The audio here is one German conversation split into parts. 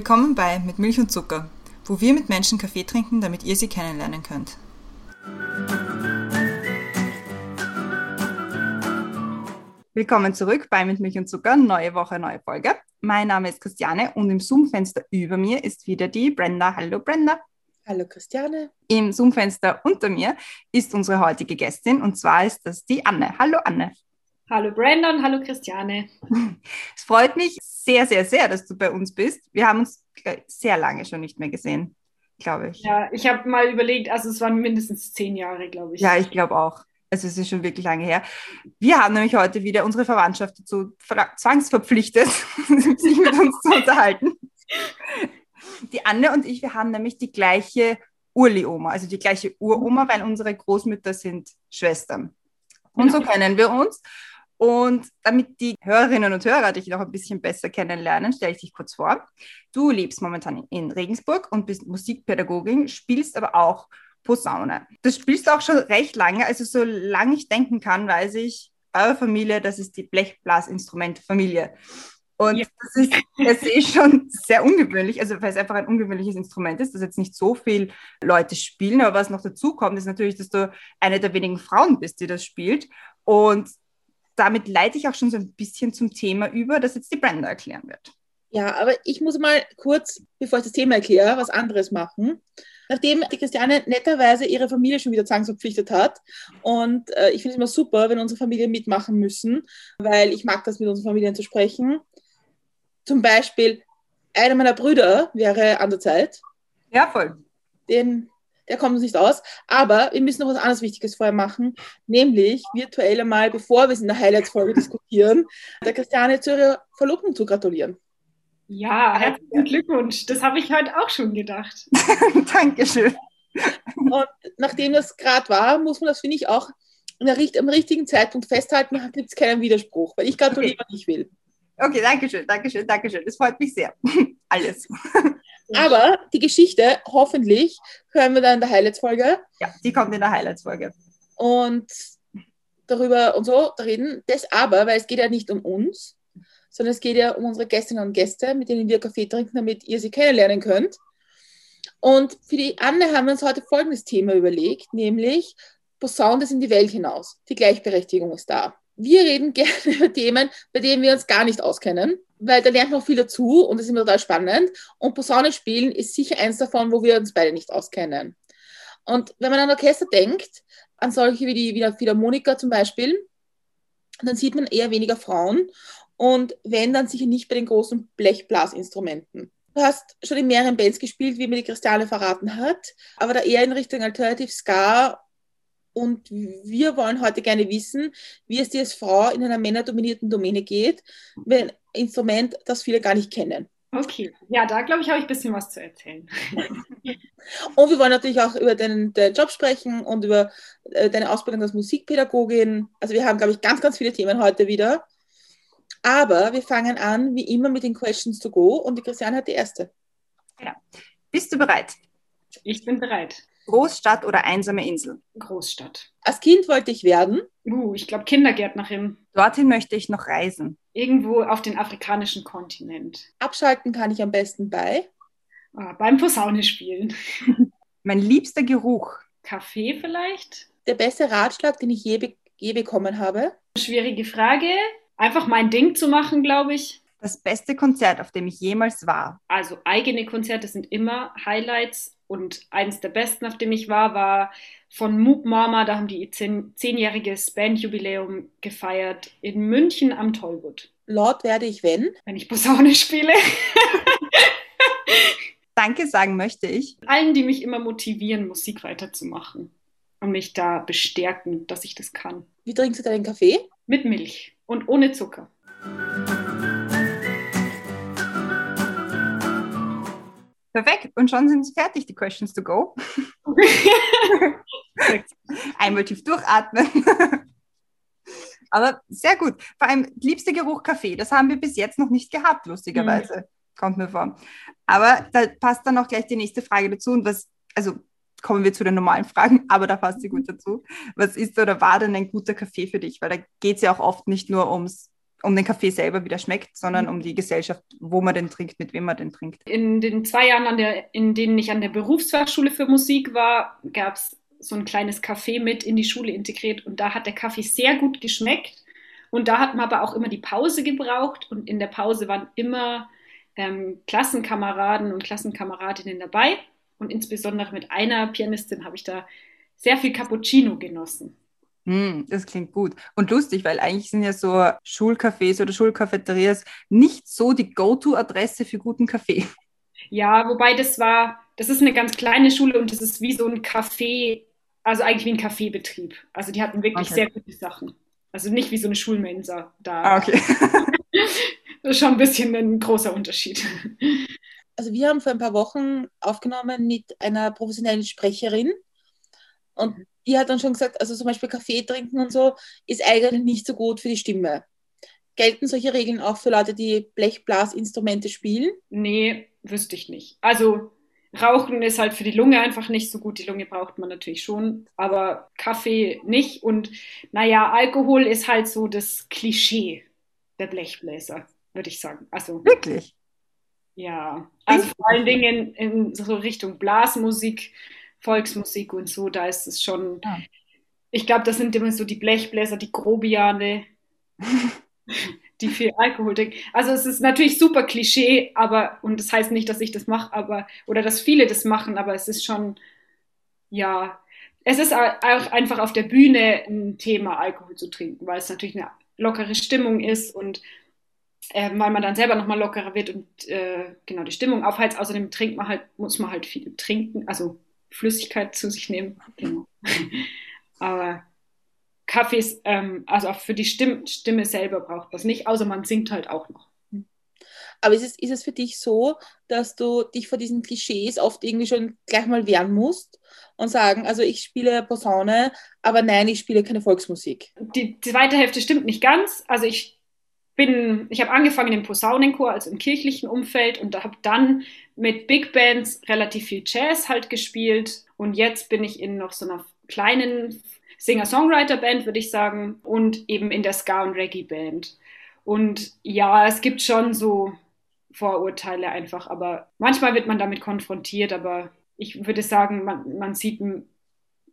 Willkommen bei Mit Milch und Zucker, wo wir mit Menschen Kaffee trinken, damit ihr sie kennenlernen könnt. Willkommen zurück bei Mit Milch und Zucker, neue Woche, neue Folge. Mein Name ist Christiane und im Zoom-Fenster über mir ist wieder die Brenda. Hallo Brenda. Hallo Christiane. Im Zoom-Fenster unter mir ist unsere heutige Gästin und zwar ist das die Anne. Hallo Anne. Hallo Brandon, hallo Christiane. Es freut mich sehr, sehr, sehr, dass du bei uns bist. Wir haben uns sehr lange schon nicht mehr gesehen, glaube ich. Ja, ich habe mal überlegt, also es waren mindestens zehn Jahre, glaube ich. Ja, ich glaube auch. Also es ist schon wirklich lange her. Wir haben nämlich heute wieder unsere Verwandtschaft dazu zwangsverpflichtet, sich mit uns zu unterhalten. Die Anne und ich, wir haben nämlich die gleiche Urli-Oma, also die gleiche Uroma, weil unsere Großmütter sind Schwestern. Und so kennen wir uns. Und damit die Hörerinnen und Hörer dich noch ein bisschen besser kennenlernen, stelle ich dich kurz vor. Du lebst momentan in Regensburg und bist Musikpädagogin, spielst aber auch Posaune. Das spielst du auch schon recht lange. Also solange ich denken kann, weiß ich, eure Familie, das ist die Blechblasinstrumentfamilie. Und ja. das ist das ist schon sehr ungewöhnlich, also weil es einfach ein ungewöhnliches Instrument ist, dass jetzt nicht so viele Leute spielen. Aber was noch dazu kommt, ist natürlich, dass du eine der wenigen Frauen bist, die das spielt. Und damit leite ich auch schon so ein bisschen zum Thema über, das jetzt die Brenda erklären wird. Ja, aber ich muss mal kurz, bevor ich das Thema erkläre, was anderes machen. Nachdem die Christiane netterweise ihre Familie schon wieder zwangsverpflichtet hat und äh, ich finde es immer super, wenn unsere Familien mitmachen müssen, weil ich mag das, mit unseren Familien zu sprechen zum Beispiel, einer meiner Brüder wäre an der Zeit. Ja, voll. Den, der kommt uns nicht aus. Aber wir müssen noch was anderes Wichtiges vorher machen, nämlich virtuell einmal, bevor wir es in der Highlights-Folge diskutieren, der Christiane zu ihrer Verlobung zu gratulieren. Ja, herzlichen Glückwunsch. Das habe ich heute auch schon gedacht. Dankeschön. Und nachdem das gerade war, muss man das, finde ich, auch am richtigen Zeitpunkt festhalten, gibt es keinen Widerspruch, weil ich gratuliere, okay. ich will. Okay, danke schön, danke schön, danke schön. Das freut mich sehr. Alles. Aber die Geschichte, hoffentlich, hören wir dann in der Highlights-Folge. Ja, die kommt in der Highlights-Folge. Und darüber und so reden. Das aber, weil es geht ja nicht um uns, sondern es geht ja um unsere Gästinnen und Gäste, mit denen wir Kaffee trinken, damit ihr sie kennenlernen könnt. Und für die Anne haben wir uns heute folgendes Thema überlegt, nämlich Posaunen das in die Welt hinaus. Die Gleichberechtigung ist da wir reden gerne über Themen, bei denen wir uns gar nicht auskennen, weil da lernt man viel dazu und das ist immer total spannend. Und Posaune spielen ist sicher eins davon, wo wir uns beide nicht auskennen. Und wenn man an Orchester denkt, an solche wie die Philharmoniker zum Beispiel, dann sieht man eher weniger Frauen und wenn, dann sicher nicht bei den großen Blechblasinstrumenten. Du hast schon in mehreren Bands gespielt, wie mir die Christiane verraten hat, aber da eher in Richtung Alternative Ska und wir wollen heute gerne wissen, wie es dir als Frau in einer männerdominierten Domäne geht, mit einem Instrument, das viele gar nicht kennen. Okay, ja, da glaube ich, habe ich ein bisschen was zu erzählen. und wir wollen natürlich auch über deinen, deinen Job sprechen und über äh, deine Ausbildung als Musikpädagogin. Also wir haben, glaube ich, ganz, ganz viele Themen heute wieder. Aber wir fangen an, wie immer, mit den Questions to go und die Christiane hat die erste. Ja. Bist du bereit? Ich bin bereit. Großstadt oder einsame Insel? Großstadt. Als Kind wollte ich werden? Uh, ich glaube Kindergärtnerin. Dorthin möchte ich noch reisen. Irgendwo auf den afrikanischen Kontinent. Abschalten kann ich am besten bei? Ah, beim Posaune spielen. mein liebster Geruch? Kaffee vielleicht? Der beste Ratschlag, den ich je, be je bekommen habe? Schwierige Frage. Einfach mein Ding zu machen, glaube ich. Das beste Konzert, auf dem ich jemals war? Also eigene Konzerte sind immer Highlights und eines der besten, auf dem ich war, war von Moop Mama. Da haben die zehn, zehnjähriges Bandjubiläum gefeiert in München am Tollwood. Laut werde ich, wenn? Wenn ich Posaune spiele. Danke sagen möchte ich. Allen, die mich immer motivieren, Musik weiterzumachen und mich da bestärken, dass ich das kann. Wie trinkst du deinen Kaffee? Mit Milch und ohne Zucker. Perfekt. Und schon sind sie fertig, die Questions to go. Einmal tief durchatmen. Aber sehr gut. Vor allem liebster Geruch Kaffee. Das haben wir bis jetzt noch nicht gehabt, lustigerweise. Mhm. Kommt mir vor. Aber da passt dann auch gleich die nächste Frage dazu. Und was, also kommen wir zu den normalen Fragen, aber da passt sie gut dazu. Was ist oder war denn ein guter Kaffee für dich? Weil da geht es ja auch oft nicht nur ums um den Kaffee selber wieder schmeckt, sondern um die Gesellschaft, wo man den trinkt, mit wem man den trinkt. In den zwei Jahren, der, in denen ich an der Berufsfachschule für Musik war, gab es so ein kleines Café mit in die Schule integriert und da hat der Kaffee sehr gut geschmeckt. Und da hat man aber auch immer die Pause gebraucht und in der Pause waren immer ähm, Klassenkameraden und Klassenkameradinnen dabei. Und insbesondere mit einer Pianistin habe ich da sehr viel Cappuccino genossen. Mm, das klingt gut und lustig, weil eigentlich sind ja so Schulcafés oder Schulcafeterias nicht so die Go-To-Adresse für guten Kaffee. Ja, wobei das war, das ist eine ganz kleine Schule und das ist wie so ein Café, also eigentlich wie ein Kaffeebetrieb. Also die hatten wirklich okay. sehr gute Sachen. Also nicht wie so eine Schulmensa da. Ah, okay. das ist schon ein bisschen ein großer Unterschied. Also wir haben vor ein paar Wochen aufgenommen mit einer professionellen Sprecherin und die hat dann schon gesagt, also zum Beispiel Kaffee trinken und so ist eigentlich nicht so gut für die Stimme. Gelten solche Regeln auch für Leute, die Blechblasinstrumente spielen? Nee, wüsste ich nicht. Also Rauchen ist halt für die Lunge einfach nicht so gut. Die Lunge braucht man natürlich schon, aber Kaffee nicht. Und naja, Alkohol ist halt so das Klischee der Blechbläser, würde ich sagen. Also wirklich. Ja, also vor allen Dingen in so Richtung Blasmusik Volksmusik und so, da ist es schon, ja. ich glaube, das sind immer so die Blechbläser, die Grobiane, die viel Alkohol trinken. Also es ist natürlich super Klischee, aber, und das heißt nicht, dass ich das mache, aber, oder dass viele das machen, aber es ist schon, ja, es ist auch einfach auf der Bühne ein Thema, Alkohol zu trinken, weil es natürlich eine lockere Stimmung ist und äh, weil man dann selber nochmal lockerer wird und äh, genau die Stimmung aufheizt. Außerdem trinkt man halt, muss man halt viel trinken, also Flüssigkeit zu sich nehmen. Genau. Aber Kaffee ist, ähm, also auch für die Stimme, Stimme selber braucht es nicht, außer man singt halt auch noch. Aber ist es, ist es für dich so, dass du dich vor diesen Klischees oft irgendwie schon gleich mal wehren musst und sagen, also ich spiele Posaune, aber nein, ich spiele keine Volksmusik? Die zweite Hälfte stimmt nicht ganz. Also ich bin, ich habe angefangen im Posaunenchor, also im kirchlichen Umfeld und habe dann mit Big Bands relativ viel Jazz halt gespielt und jetzt bin ich in noch so einer kleinen Singer-Songwriter-Band, würde ich sagen, und eben in der Ska- und Reggae-Band. Und ja, es gibt schon so Vorurteile einfach, aber manchmal wird man damit konfrontiert, aber ich würde sagen, man, man sieht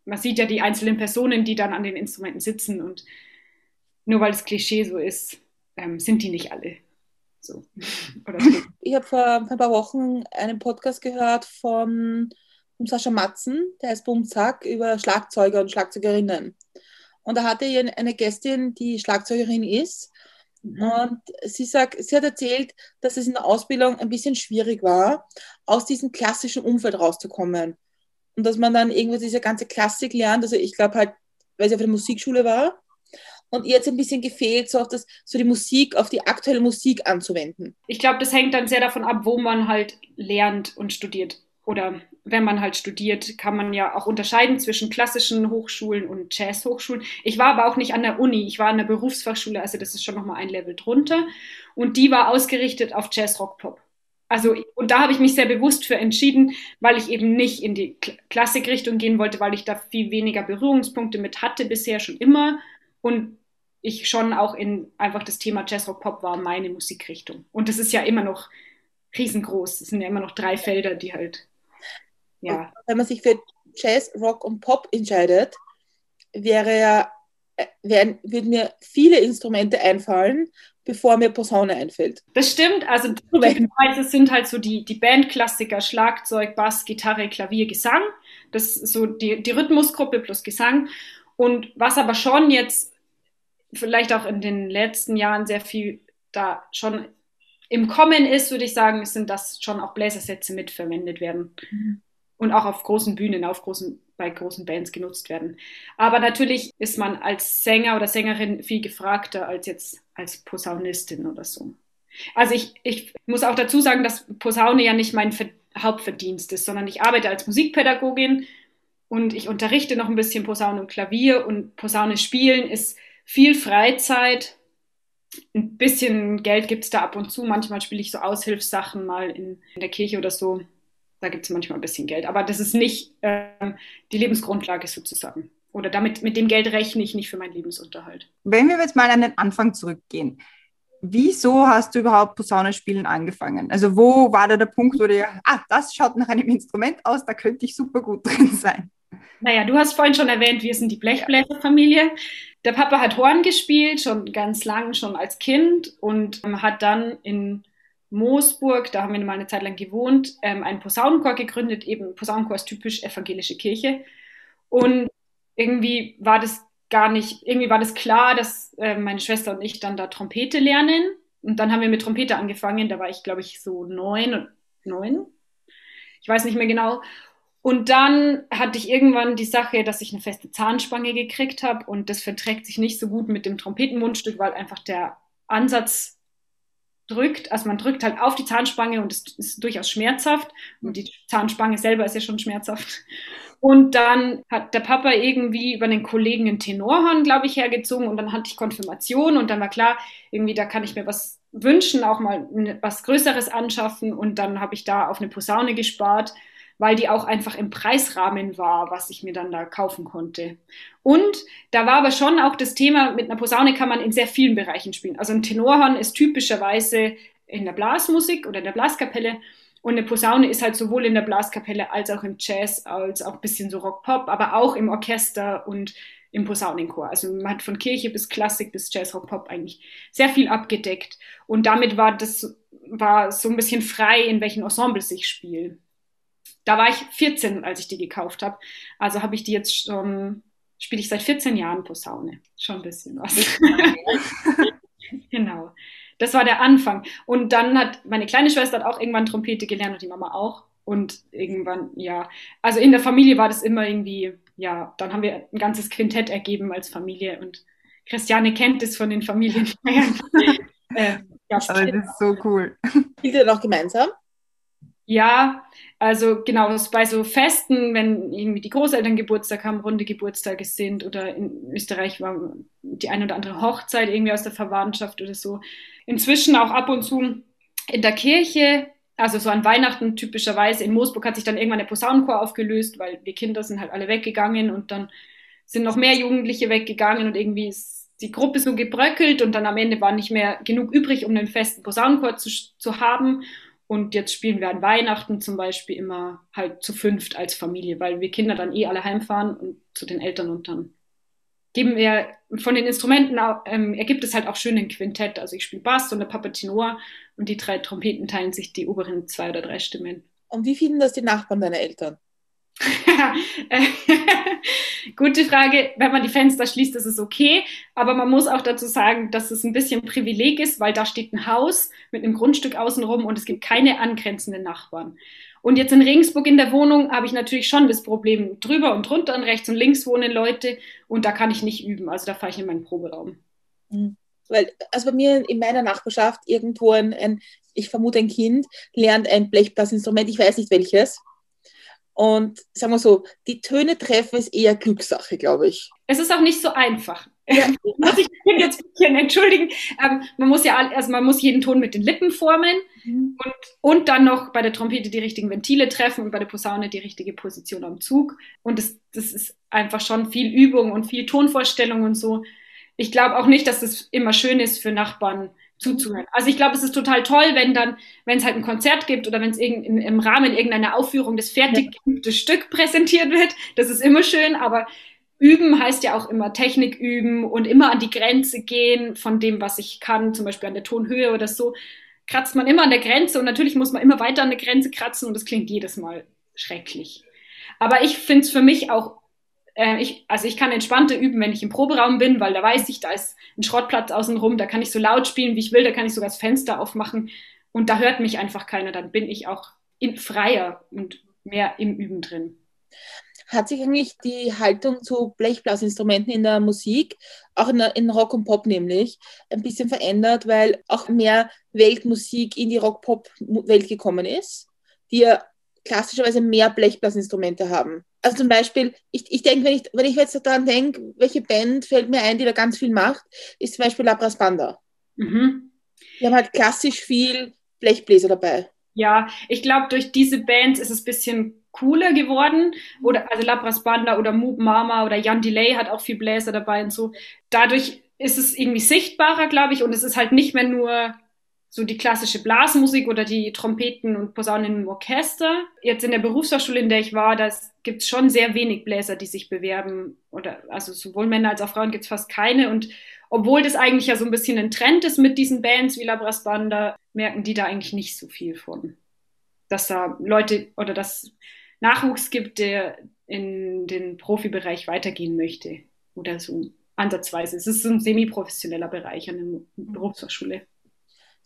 man sieht ja die einzelnen Personen, die dann an den Instrumenten sitzen und nur weil das Klischee so ist, ähm, sind die nicht alle so. ich habe vor ein paar Wochen einen Podcast gehört von, Sascha Matzen, der heißt Bumzack, über Schlagzeuger und Schlagzeugerinnen. Und da hatte ich eine Gästin, die Schlagzeugerin ist. Mhm. Und sie, sagt, sie hat erzählt, dass es in der Ausbildung ein bisschen schwierig war, aus diesem klassischen Umfeld rauszukommen. Und dass man dann irgendwie diese ganze Klassik lernt. Also ich glaube halt, weil sie auf der Musikschule war, und ihr jetzt ein bisschen gefehlt, so, auf das, so die Musik, auf die aktuelle Musik anzuwenden? Ich glaube, das hängt dann sehr davon ab, wo man halt lernt und studiert. Oder wenn man halt studiert, kann man ja auch unterscheiden zwischen klassischen Hochschulen und Jazzhochschulen. Ich war aber auch nicht an der Uni, ich war an der Berufsfachschule, also das ist schon nochmal ein Level drunter. Und die war ausgerichtet auf Jazz, Rock, Pop. Also, und da habe ich mich sehr bewusst für entschieden, weil ich eben nicht in die Klassikrichtung gehen wollte, weil ich da viel weniger Berührungspunkte mit hatte bisher schon immer und ich schon auch in einfach das Thema Jazz Rock Pop war meine Musikrichtung. Und das ist ja immer noch riesengroß. Es sind ja immer noch drei Felder, die halt, ja. Und wenn man sich für Jazz, Rock und Pop entscheidet, wäre ja, äh, wären, würden mir viele Instrumente einfallen, bevor mir Posaune einfällt. Das stimmt. Also es sind halt so die, die Bandklassiker, Schlagzeug, Bass, Gitarre, Klavier, Gesang. Das ist so die, die Rhythmusgruppe plus Gesang. Und was aber schon jetzt vielleicht auch in den letzten Jahren sehr viel da schon im Kommen ist, würde ich sagen, sind, dass schon auch Bläsersätze mitverwendet werden mhm. und auch auf großen Bühnen, auf großen, bei großen Bands genutzt werden. Aber natürlich ist man als Sänger oder Sängerin viel gefragter als jetzt als Posaunistin oder so. Also ich, ich muss auch dazu sagen, dass Posaune ja nicht mein Hauptverdienst ist, sondern ich arbeite als Musikpädagogin und ich unterrichte noch ein bisschen Posaune und Klavier und Posaune spielen ist viel Freizeit. Ein bisschen Geld gibt es da ab und zu. Manchmal spiele ich so Aushilfssachen mal in, in der Kirche oder so. Da gibt es manchmal ein bisschen Geld. Aber das ist nicht äh, die Lebensgrundlage sozusagen. Oder damit, mit dem Geld rechne ich nicht für meinen Lebensunterhalt. Wenn wir jetzt mal an den Anfang zurückgehen. wieso hast du überhaupt Posaune spielen angefangen? Also wo war da der Punkt, wo du, ah, das schaut nach einem Instrument aus, da könnte ich super gut drin sein? Naja, du hast vorhin schon erwähnt, wir sind die Blechbläserfamilie. Der Papa hat Horn gespielt, schon ganz lang, schon als Kind und ähm, hat dann in Moosburg, da haben wir mal eine Zeit lang gewohnt, ähm, einen Posaunenchor gegründet. Eben Posaunenchor ist typisch evangelische Kirche. Und irgendwie war das gar nicht, irgendwie war das klar, dass äh, meine Schwester und ich dann da Trompete lernen. Und dann haben wir mit Trompete angefangen. Da war ich, glaube ich, so neun, neun. Ich weiß nicht mehr genau. Und dann hatte ich irgendwann die Sache, dass ich eine feste Zahnspange gekriegt habe und das verträgt sich nicht so gut mit dem Trompetenmundstück, weil einfach der Ansatz drückt, also man drückt halt auf die Zahnspange und es ist durchaus schmerzhaft. Und die Zahnspange selber ist ja schon schmerzhaft. Und dann hat der Papa irgendwie über den Kollegen einen Tenorhorn, glaube ich, hergezogen und dann hatte ich Konfirmation und dann war klar, irgendwie da kann ich mir was wünschen, auch mal was Größeres anschaffen. Und dann habe ich da auf eine Posaune gespart weil die auch einfach im Preisrahmen war, was ich mir dann da kaufen konnte. Und da war aber schon auch das Thema, mit einer Posaune kann man in sehr vielen Bereichen spielen. Also ein Tenorhorn ist typischerweise in der Blasmusik oder in der Blaskapelle. Und eine Posaune ist halt sowohl in der Blaskapelle als auch im Jazz, als auch ein bisschen so Rock-Pop, aber auch im Orchester und im Posaunenchor. Also man hat von Kirche bis Klassik bis Jazz, Rock, Pop eigentlich sehr viel abgedeckt. Und damit war das war so ein bisschen frei, in welchen Ensembles ich spiele. Da war ich 14, als ich die gekauft habe. Also habe ich die jetzt schon, spiele ich seit 14 Jahren Posaune. Schon ein bisschen was. genau. Das war der Anfang. Und dann hat meine kleine Schwester hat auch irgendwann Trompete gelernt und die Mama auch. Und irgendwann, ja, also in der Familie war das immer irgendwie, ja, dann haben wir ein ganzes Quintett ergeben als Familie und Christiane kennt es von den Familienfeiern. äh, ja, Aber das ist so cool. Spielt ihr noch gemeinsam? Ja, also genau, bei so Festen, wenn irgendwie die Großeltern Geburtstag haben, runde Geburtstage sind oder in Österreich war die eine oder andere Hochzeit irgendwie aus der Verwandtschaft oder so. Inzwischen auch ab und zu in der Kirche, also so an Weihnachten typischerweise. In Moosburg hat sich dann irgendwann der Posaunenchor aufgelöst, weil die Kinder sind halt alle weggegangen und dann sind noch mehr Jugendliche weggegangen und irgendwie ist die Gruppe so gebröckelt und dann am Ende war nicht mehr genug übrig, um einen festen Posaunenchor zu, zu haben. Und jetzt spielen wir an Weihnachten zum Beispiel immer halt zu fünft als Familie, weil wir Kinder dann eh alle heimfahren und zu den Eltern und dann geben wir von den Instrumenten ähm, ergibt es halt auch schön ein Quintett. Also ich spiele Bass und der Papa Tenor und die drei Trompeten teilen sich die oberen zwei oder drei Stimmen. Und wie finden das die Nachbarn deiner Eltern? Gute Frage. Wenn man die Fenster schließt, ist es okay. Aber man muss auch dazu sagen, dass es ein bisschen Privileg ist, weil da steht ein Haus mit einem Grundstück außenrum und es gibt keine angrenzenden Nachbarn. Und jetzt in Regensburg in der Wohnung habe ich natürlich schon das Problem, drüber und drunter und rechts und links wohnen Leute und da kann ich nicht üben. Also da fahre ich in meinen Proberaum. Mhm. Weil, also bei mir in meiner Nachbarschaft irgendwo ein, ein ich vermute ein Kind, lernt ein Blechblasinstrument, ich weiß nicht welches und sagen wir so, die Töne treffen ist eher Glückssache, glaube ich. Es ist auch nicht so einfach. Ja. muss ich jetzt ein bisschen entschuldigen. Ähm, man muss ja, also man muss jeden Ton mit den Lippen formen mhm. und, und dann noch bei der Trompete die richtigen Ventile treffen und bei der Posaune die richtige Position am Zug. Und das, das ist einfach schon viel Übung und viel Tonvorstellung und so. Ich glaube auch nicht, dass das immer schön ist für Nachbarn, zuzuhören. Also ich glaube, es ist total toll, wenn dann, wenn es halt ein Konzert gibt oder wenn es im Rahmen irgendeiner Aufführung das fertig geübte ja. Stück präsentiert wird. Das ist immer schön, aber üben heißt ja auch immer Technik üben und immer an die Grenze gehen von dem, was ich kann, zum Beispiel an der Tonhöhe oder so. Kratzt man immer an der Grenze und natürlich muss man immer weiter an der Grenze kratzen und das klingt jedes Mal schrecklich. Aber ich finde es für mich auch äh, ich, also ich kann entspannter üben, wenn ich im Proberaum bin, weil da weiß ich, da ist ein Schrottplatz außenrum, da kann ich so laut spielen, wie ich will, da kann ich sogar das Fenster aufmachen und da hört mich einfach keiner. Dann bin ich auch in, freier und mehr im Üben drin. Hat sich eigentlich die Haltung zu Blechblasinstrumenten in der Musik, auch in, der, in Rock und Pop nämlich, ein bisschen verändert, weil auch mehr Weltmusik in die Rock-Pop-Welt gekommen ist, die ja klassischerweise mehr Blechblasinstrumente haben? Also zum Beispiel, ich, ich denke, wenn ich, wenn ich jetzt daran denke, welche Band fällt mir ein, die da ganz viel macht, ist zum Beispiel Labras Banda. Mhm. Die haben halt klassisch viel Blechbläser dabei. Ja, ich glaube, durch diese Bands ist es ein bisschen cooler geworden. Oder also Labras Banda oder Moob Mama oder Jan Delay hat auch viel Bläser dabei und so. Dadurch ist es irgendwie sichtbarer, glaube ich, und es ist halt nicht mehr nur so die klassische Blasmusik oder die Trompeten und Posaunen im Orchester. Jetzt in der Berufsfachschule, in der ich war, da gibt es schon sehr wenig Bläser, die sich bewerben. Oder also sowohl Männer als auch Frauen gibt es fast keine. Und obwohl das eigentlich ja so ein bisschen ein Trend ist mit diesen Bands wie La Brass Banda, merken die da eigentlich nicht so viel von. Dass da Leute oder dass Nachwuchs gibt, der in den Profibereich weitergehen möchte. Oder so ansatzweise. Es ist so ein semi-professioneller Bereich an der Berufsfachschule.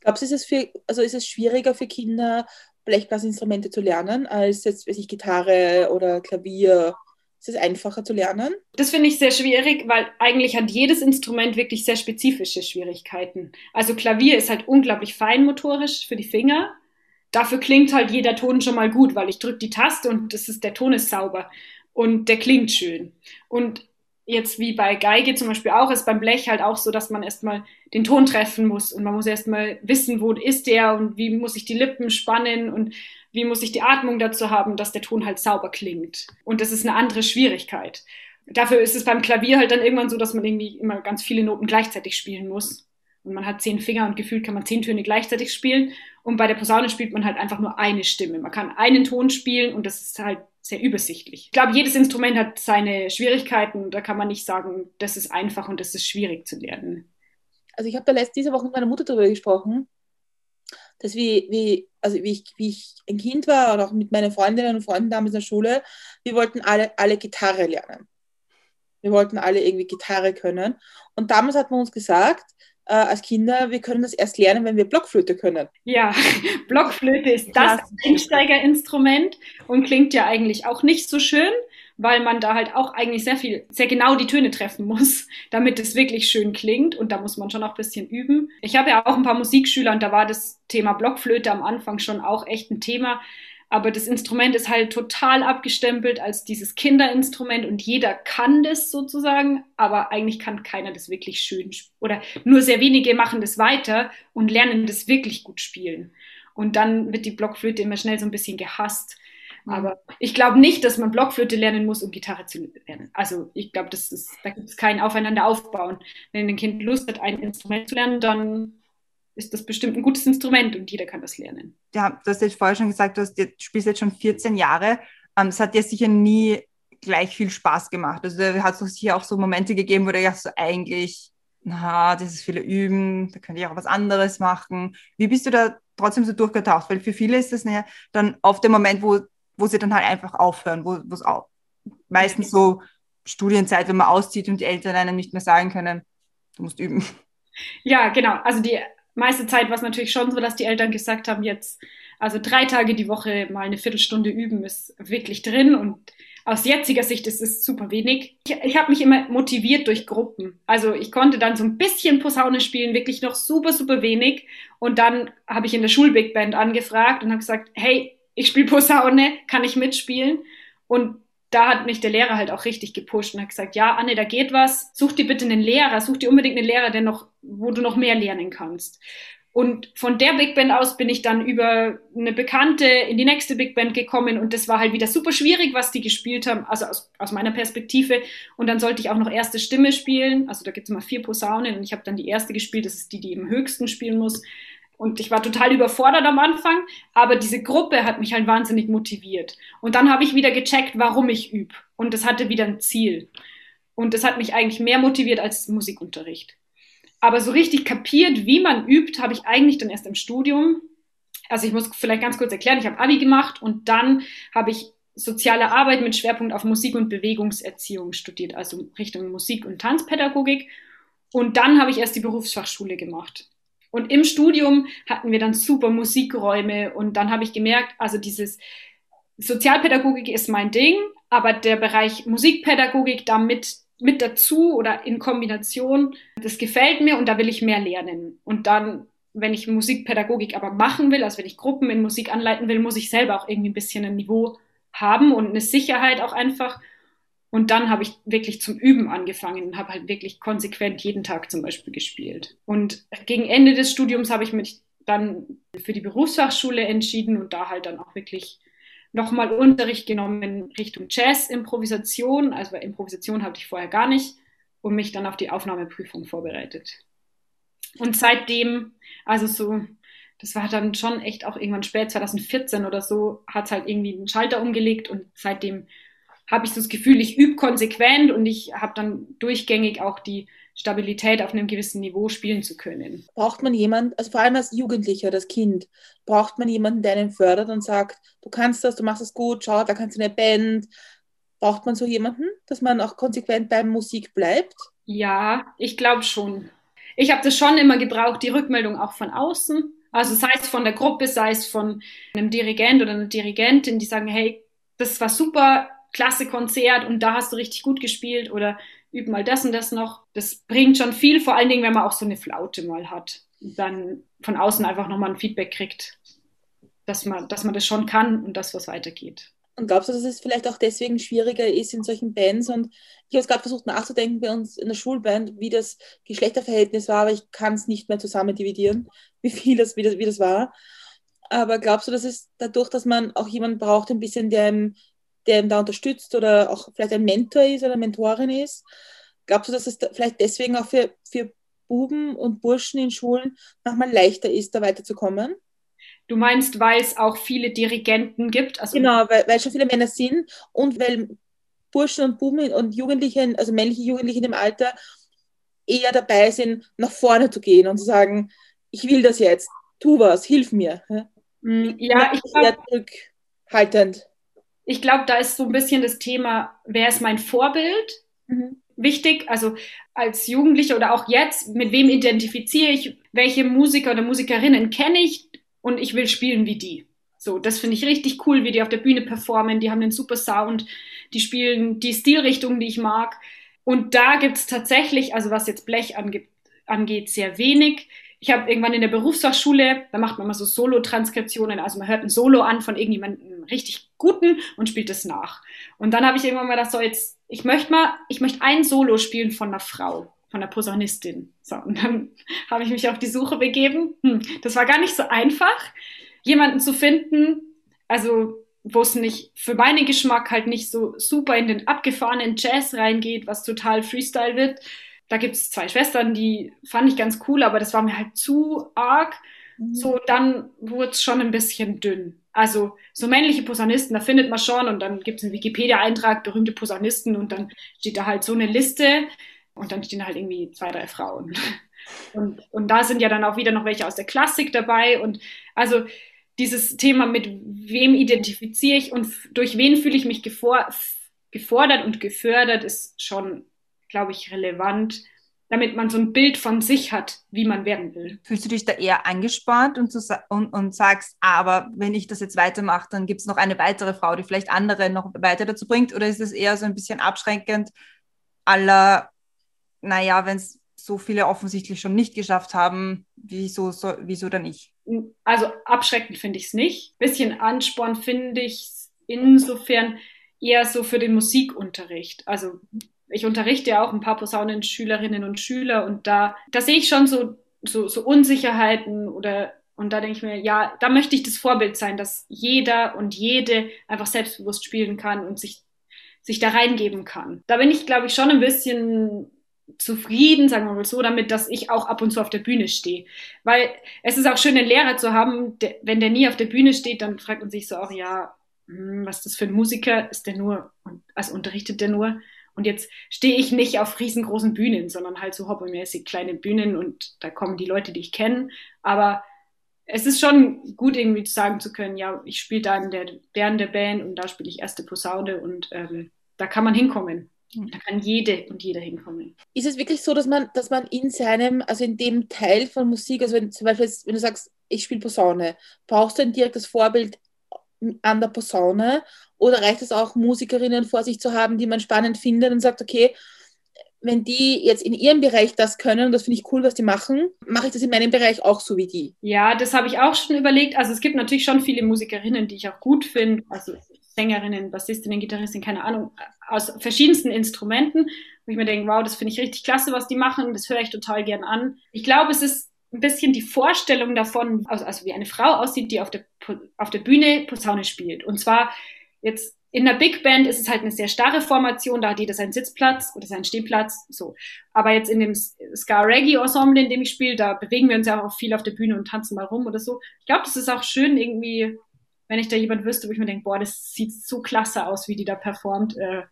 Glaubst du, ist es, für, also ist es schwieriger für Kinder, Blechblasinstrumente zu lernen, als jetzt, weiß ich, Gitarre oder Klavier? Ist es einfacher zu lernen? Das finde ich sehr schwierig, weil eigentlich hat jedes Instrument wirklich sehr spezifische Schwierigkeiten. Also Klavier ist halt unglaublich feinmotorisch für die Finger. Dafür klingt halt jeder Ton schon mal gut, weil ich drücke die Taste und das ist, der Ton ist sauber und der klingt schön. Und jetzt wie bei Geige zum Beispiel auch, ist beim Blech halt auch so, dass man erstmal den Ton treffen muss und man muss erstmal wissen, wo ist der und wie muss ich die Lippen spannen und wie muss ich die Atmung dazu haben, dass der Ton halt sauber klingt. Und das ist eine andere Schwierigkeit. Dafür ist es beim Klavier halt dann irgendwann so, dass man irgendwie immer ganz viele Noten gleichzeitig spielen muss. Und man hat zehn Finger und gefühlt kann man zehn Töne gleichzeitig spielen. Und bei der Posaune spielt man halt einfach nur eine Stimme. Man kann einen Ton spielen und das ist halt sehr übersichtlich. Ich glaube, jedes Instrument hat seine Schwierigkeiten. Da kann man nicht sagen, das ist einfach und das ist schwierig zu lernen. Also ich habe da letzte diese Woche mit meiner Mutter darüber gesprochen, dass wie, wie, also wie ich, wie ich ein Kind war und auch mit meinen Freundinnen und Freunden damals in der Schule, wir wollten alle, alle Gitarre lernen. Wir wollten alle irgendwie Gitarre können. Und damals hat man uns gesagt, äh, als Kinder, wir können das erst lernen, wenn wir Blockflöte können. Ja, Blockflöte ist das Einsteigerinstrument und klingt ja eigentlich auch nicht so schön, weil man da halt auch eigentlich sehr viel, sehr genau die Töne treffen muss, damit es wirklich schön klingt und da muss man schon auch ein bisschen üben. Ich habe ja auch ein paar Musikschüler und da war das Thema Blockflöte am Anfang schon auch echt ein Thema aber das Instrument ist halt total abgestempelt als dieses Kinderinstrument und jeder kann das sozusagen, aber eigentlich kann keiner das wirklich schön oder nur sehr wenige machen das weiter und lernen das wirklich gut spielen. Und dann wird die Blockflöte immer schnell so ein bisschen gehasst. Mhm. Aber ich glaube nicht, dass man Blockflöte lernen muss, um Gitarre zu lernen. Also ich glaube, das ist, da gibt es kein Aufeinander aufbauen. Wenn ein Kind Lust hat, ein Instrument zu lernen, dann ist das bestimmt ein gutes Instrument und jeder kann das lernen. Ja, du hast jetzt vorher schon gesagt, du, hast, du spielst jetzt schon 14 Jahre. Ähm, es hat dir sicher nie gleich viel Spaß gemacht. Also da hat es sicher auch so Momente gegeben, wo du ja so eigentlich, na, das ist viele Üben, da könnte ich auch was anderes machen. Wie bist du da trotzdem so durchgetaucht? Weil für viele ist das ja dann oft der Moment, wo, wo sie dann halt einfach aufhören, wo es auch meistens so Studienzeit, wenn man auszieht und die Eltern einem nicht mehr sagen können, du musst üben. Ja, genau. Also die meiste Zeit war es natürlich schon so, dass die Eltern gesagt haben, jetzt, also drei Tage die Woche mal eine Viertelstunde üben ist wirklich drin und aus jetziger Sicht ist es super wenig. Ich, ich habe mich immer motiviert durch Gruppen. Also ich konnte dann so ein bisschen Posaune spielen, wirklich noch super, super wenig. Und dann habe ich in der Schulbig Band angefragt und habe gesagt, hey, ich spiele Posaune, kann ich mitspielen? Und da hat mich der Lehrer halt auch richtig gepusht und hat gesagt, ja, Anne, da geht was, such dir bitte einen Lehrer, such dir unbedingt einen Lehrer, der noch, wo du noch mehr lernen kannst. Und von der Big Band aus bin ich dann über eine Bekannte in die nächste Big Band gekommen und das war halt wieder super schwierig, was die gespielt haben, also aus, aus meiner Perspektive. Und dann sollte ich auch noch erste Stimme spielen, also da gibt es immer vier Posaunen und ich habe dann die erste gespielt, das ist die, die im höchsten spielen muss. Und ich war total überfordert am Anfang, aber diese Gruppe hat mich halt wahnsinnig motiviert. Und dann habe ich wieder gecheckt, warum ich übe. Und das hatte wieder ein Ziel. Und das hat mich eigentlich mehr motiviert als Musikunterricht. Aber so richtig kapiert, wie man übt, habe ich eigentlich dann erst im Studium. Also ich muss vielleicht ganz kurz erklären, ich habe Abi gemacht und dann habe ich soziale Arbeit mit Schwerpunkt auf Musik- und Bewegungserziehung studiert, also Richtung Musik- und Tanzpädagogik. Und dann habe ich erst die Berufsfachschule gemacht. Und im Studium hatten wir dann super Musikräume und dann habe ich gemerkt, also dieses Sozialpädagogik ist mein Ding, aber der Bereich Musikpädagogik damit mit dazu oder in Kombination, das gefällt mir und da will ich mehr lernen. Und dann, wenn ich Musikpädagogik aber machen will, also wenn ich Gruppen in Musik anleiten will, muss ich selber auch irgendwie ein bisschen ein Niveau haben und eine Sicherheit auch einfach. Und dann habe ich wirklich zum Üben angefangen und habe halt wirklich konsequent jeden Tag zum Beispiel gespielt. Und gegen Ende des Studiums habe ich mich dann für die Berufsfachschule entschieden und da halt dann auch wirklich nochmal Unterricht genommen Richtung Jazz, Improvisation. Also Improvisation hatte ich vorher gar nicht und mich dann auf die Aufnahmeprüfung vorbereitet. Und seitdem, also so, das war dann schon echt auch irgendwann spät, 2014 oder so, hat es halt irgendwie einen Schalter umgelegt und seitdem habe ich so das Gefühl, ich übe konsequent und ich habe dann durchgängig auch die Stabilität auf einem gewissen Niveau spielen zu können. Braucht man jemanden, also vor allem als Jugendlicher, das Kind, braucht man jemanden, der einen fördert und sagt, du kannst das, du machst es gut, schau, da kannst du eine Band. Braucht man so jemanden, dass man auch konsequent beim Musik bleibt? Ja, ich glaube schon. Ich habe das schon immer gebraucht, die Rückmeldung auch von außen. Also sei es von der Gruppe, sei es von einem Dirigent oder einer Dirigentin, die sagen, hey, das war super, klasse Konzert und da hast du richtig gut gespielt oder üb mal das und das noch. Das bringt schon viel, vor allen Dingen, wenn man auch so eine Flaute mal hat. Dann von außen einfach nochmal ein Feedback kriegt, dass man, dass man das schon kann und das, was weitergeht. Und glaubst du, dass es vielleicht auch deswegen schwieriger ist in solchen Bands? Und ich habe es gerade versucht nachzudenken bei uns in der Schulband, wie das Geschlechterverhältnis war, aber ich kann es nicht mehr zusammen dividieren, wie viel das, wie das, wie das war. Aber glaubst du, dass es dadurch, dass man auch jemanden braucht, ein bisschen, der ihm der ihn da unterstützt oder auch vielleicht ein Mentor ist oder eine Mentorin ist. Glaubst du, dass es da vielleicht deswegen auch für, für Buben und Burschen in Schulen manchmal leichter ist, da weiterzukommen? Du meinst, weil es auch viele Dirigenten gibt? Also genau, weil, weil schon viele Männer sind und weil Burschen und Buben und Jugendliche, also männliche Jugendliche in dem Alter, eher dabei sind, nach vorne zu gehen und zu sagen, ich will das jetzt, tu was, hilf mir. Mm, ja, ich glaube, zurückhaltend ich glaube, da ist so ein bisschen das Thema, wer ist mein Vorbild? Mhm. Wichtig, also als Jugendliche oder auch jetzt, mit wem identifiziere ich, welche Musiker oder Musikerinnen kenne ich und ich will spielen wie die. So, das finde ich richtig cool, wie die auf der Bühne performen. Die haben einen super Sound, die spielen die Stilrichtung, die ich mag. Und da gibt es tatsächlich, also was jetzt Blech angeht, angeht sehr wenig ich habe irgendwann in der Berufsfachschule, da macht man mal so Solo-Transkriptionen, also man hört ein Solo an von irgendjemandem richtig guten und spielt es nach. Und dann habe ich irgendwann mal gedacht, so jetzt, ich möchte mal, ich möchte ein Solo spielen von einer Frau, von einer Posaunistin. So, und dann habe ich mich auf die Suche begeben. Hm, das war gar nicht so einfach, jemanden zu finden, also wo es nicht für meinen Geschmack halt nicht so super in den abgefahrenen Jazz reingeht, was total Freestyle wird, da gibt es zwei Schwestern, die fand ich ganz cool, aber das war mir halt zu arg. Mhm. So, dann wurde es schon ein bisschen dünn. Also so männliche Posaunisten, da findet man schon und dann gibt es einen Wikipedia-Eintrag, berühmte Posaunisten und dann steht da halt so eine Liste und dann stehen halt irgendwie zwei, drei Frauen. Und, und da sind ja dann auch wieder noch welche aus der Klassik dabei und also dieses Thema, mit wem identifiziere ich und durch wen fühle ich mich gefordert und gefördert, ist schon glaube ich, relevant, damit man so ein Bild von sich hat, wie man werden will. Fühlst du dich da eher angespannt und, und, und sagst, ah, aber wenn ich das jetzt weitermache, dann gibt es noch eine weitere Frau, die vielleicht andere noch weiter dazu bringt? Oder ist es eher so ein bisschen abschränkend aller, naja, wenn es so viele offensichtlich schon nicht geschafft haben, wieso, so, wieso dann ich? Also abschreckend finde ich es nicht. Bisschen Ansporn finde ich insofern eher so für den Musikunterricht. Also ich unterrichte ja auch ein paar Posaunenschülerinnen und Schüler und da, da sehe ich schon so, so, so Unsicherheiten oder und da denke ich mir, ja, da möchte ich das Vorbild sein, dass jeder und jede einfach selbstbewusst spielen kann und sich, sich da reingeben kann. Da bin ich, glaube ich, schon ein bisschen zufrieden, sagen wir mal so, damit, dass ich auch ab und zu auf der Bühne stehe. Weil es ist auch schön, einen Lehrer zu haben, der, wenn der nie auf der Bühne steht, dann fragt man sich so auch, ja, hm, was ist das für ein Musiker? Ist der nur, also unterrichtet der nur? Und jetzt stehe ich nicht auf riesengroßen Bühnen, sondern halt so hobbymäßig kleine Bühnen und da kommen die Leute, die ich kenne. Aber es ist schon gut, irgendwie sagen zu können, ja, ich spiele da in der, der, der Band und da spiele ich erste Posaune und ähm, da kann man hinkommen. Da kann jede und jeder hinkommen. Ist es wirklich so, dass man, dass man in seinem, also in dem Teil von Musik, also wenn zum Beispiel, wenn du sagst, ich spiele Posaune, brauchst du ein direktes Vorbild an der Posaune? Oder reicht es auch, Musikerinnen vor sich zu haben, die man spannend findet und sagt, okay, wenn die jetzt in ihrem Bereich das können, und das finde ich cool, was die machen, mache ich das in meinem Bereich auch so wie die. Ja, das habe ich auch schon überlegt. Also es gibt natürlich schon viele Musikerinnen, die ich auch gut finde, also Sängerinnen, Bassistinnen, Gitarristinnen, keine Ahnung, aus verschiedensten Instrumenten, wo ich mir denke, wow, das finde ich richtig klasse, was die machen, das höre ich total gern an. Ich glaube, es ist ein bisschen die Vorstellung davon, also, wie eine Frau aussieht, die auf der, auf der Bühne Posaune spielt. Und zwar jetzt in der Big Band ist es halt eine sehr starre Formation, da hat jeder seinen Sitzplatz oder seinen Stehplatz, so. Aber jetzt in dem Ska Reggae Ensemble, in dem ich spiele, da bewegen wir uns ja auch viel auf der Bühne und tanzen mal rum oder so. Ich glaube, das ist auch schön irgendwie, wenn ich da jemand wüsste, wo ich mir denke, boah, das sieht so klasse aus, wie die da performt. Äh,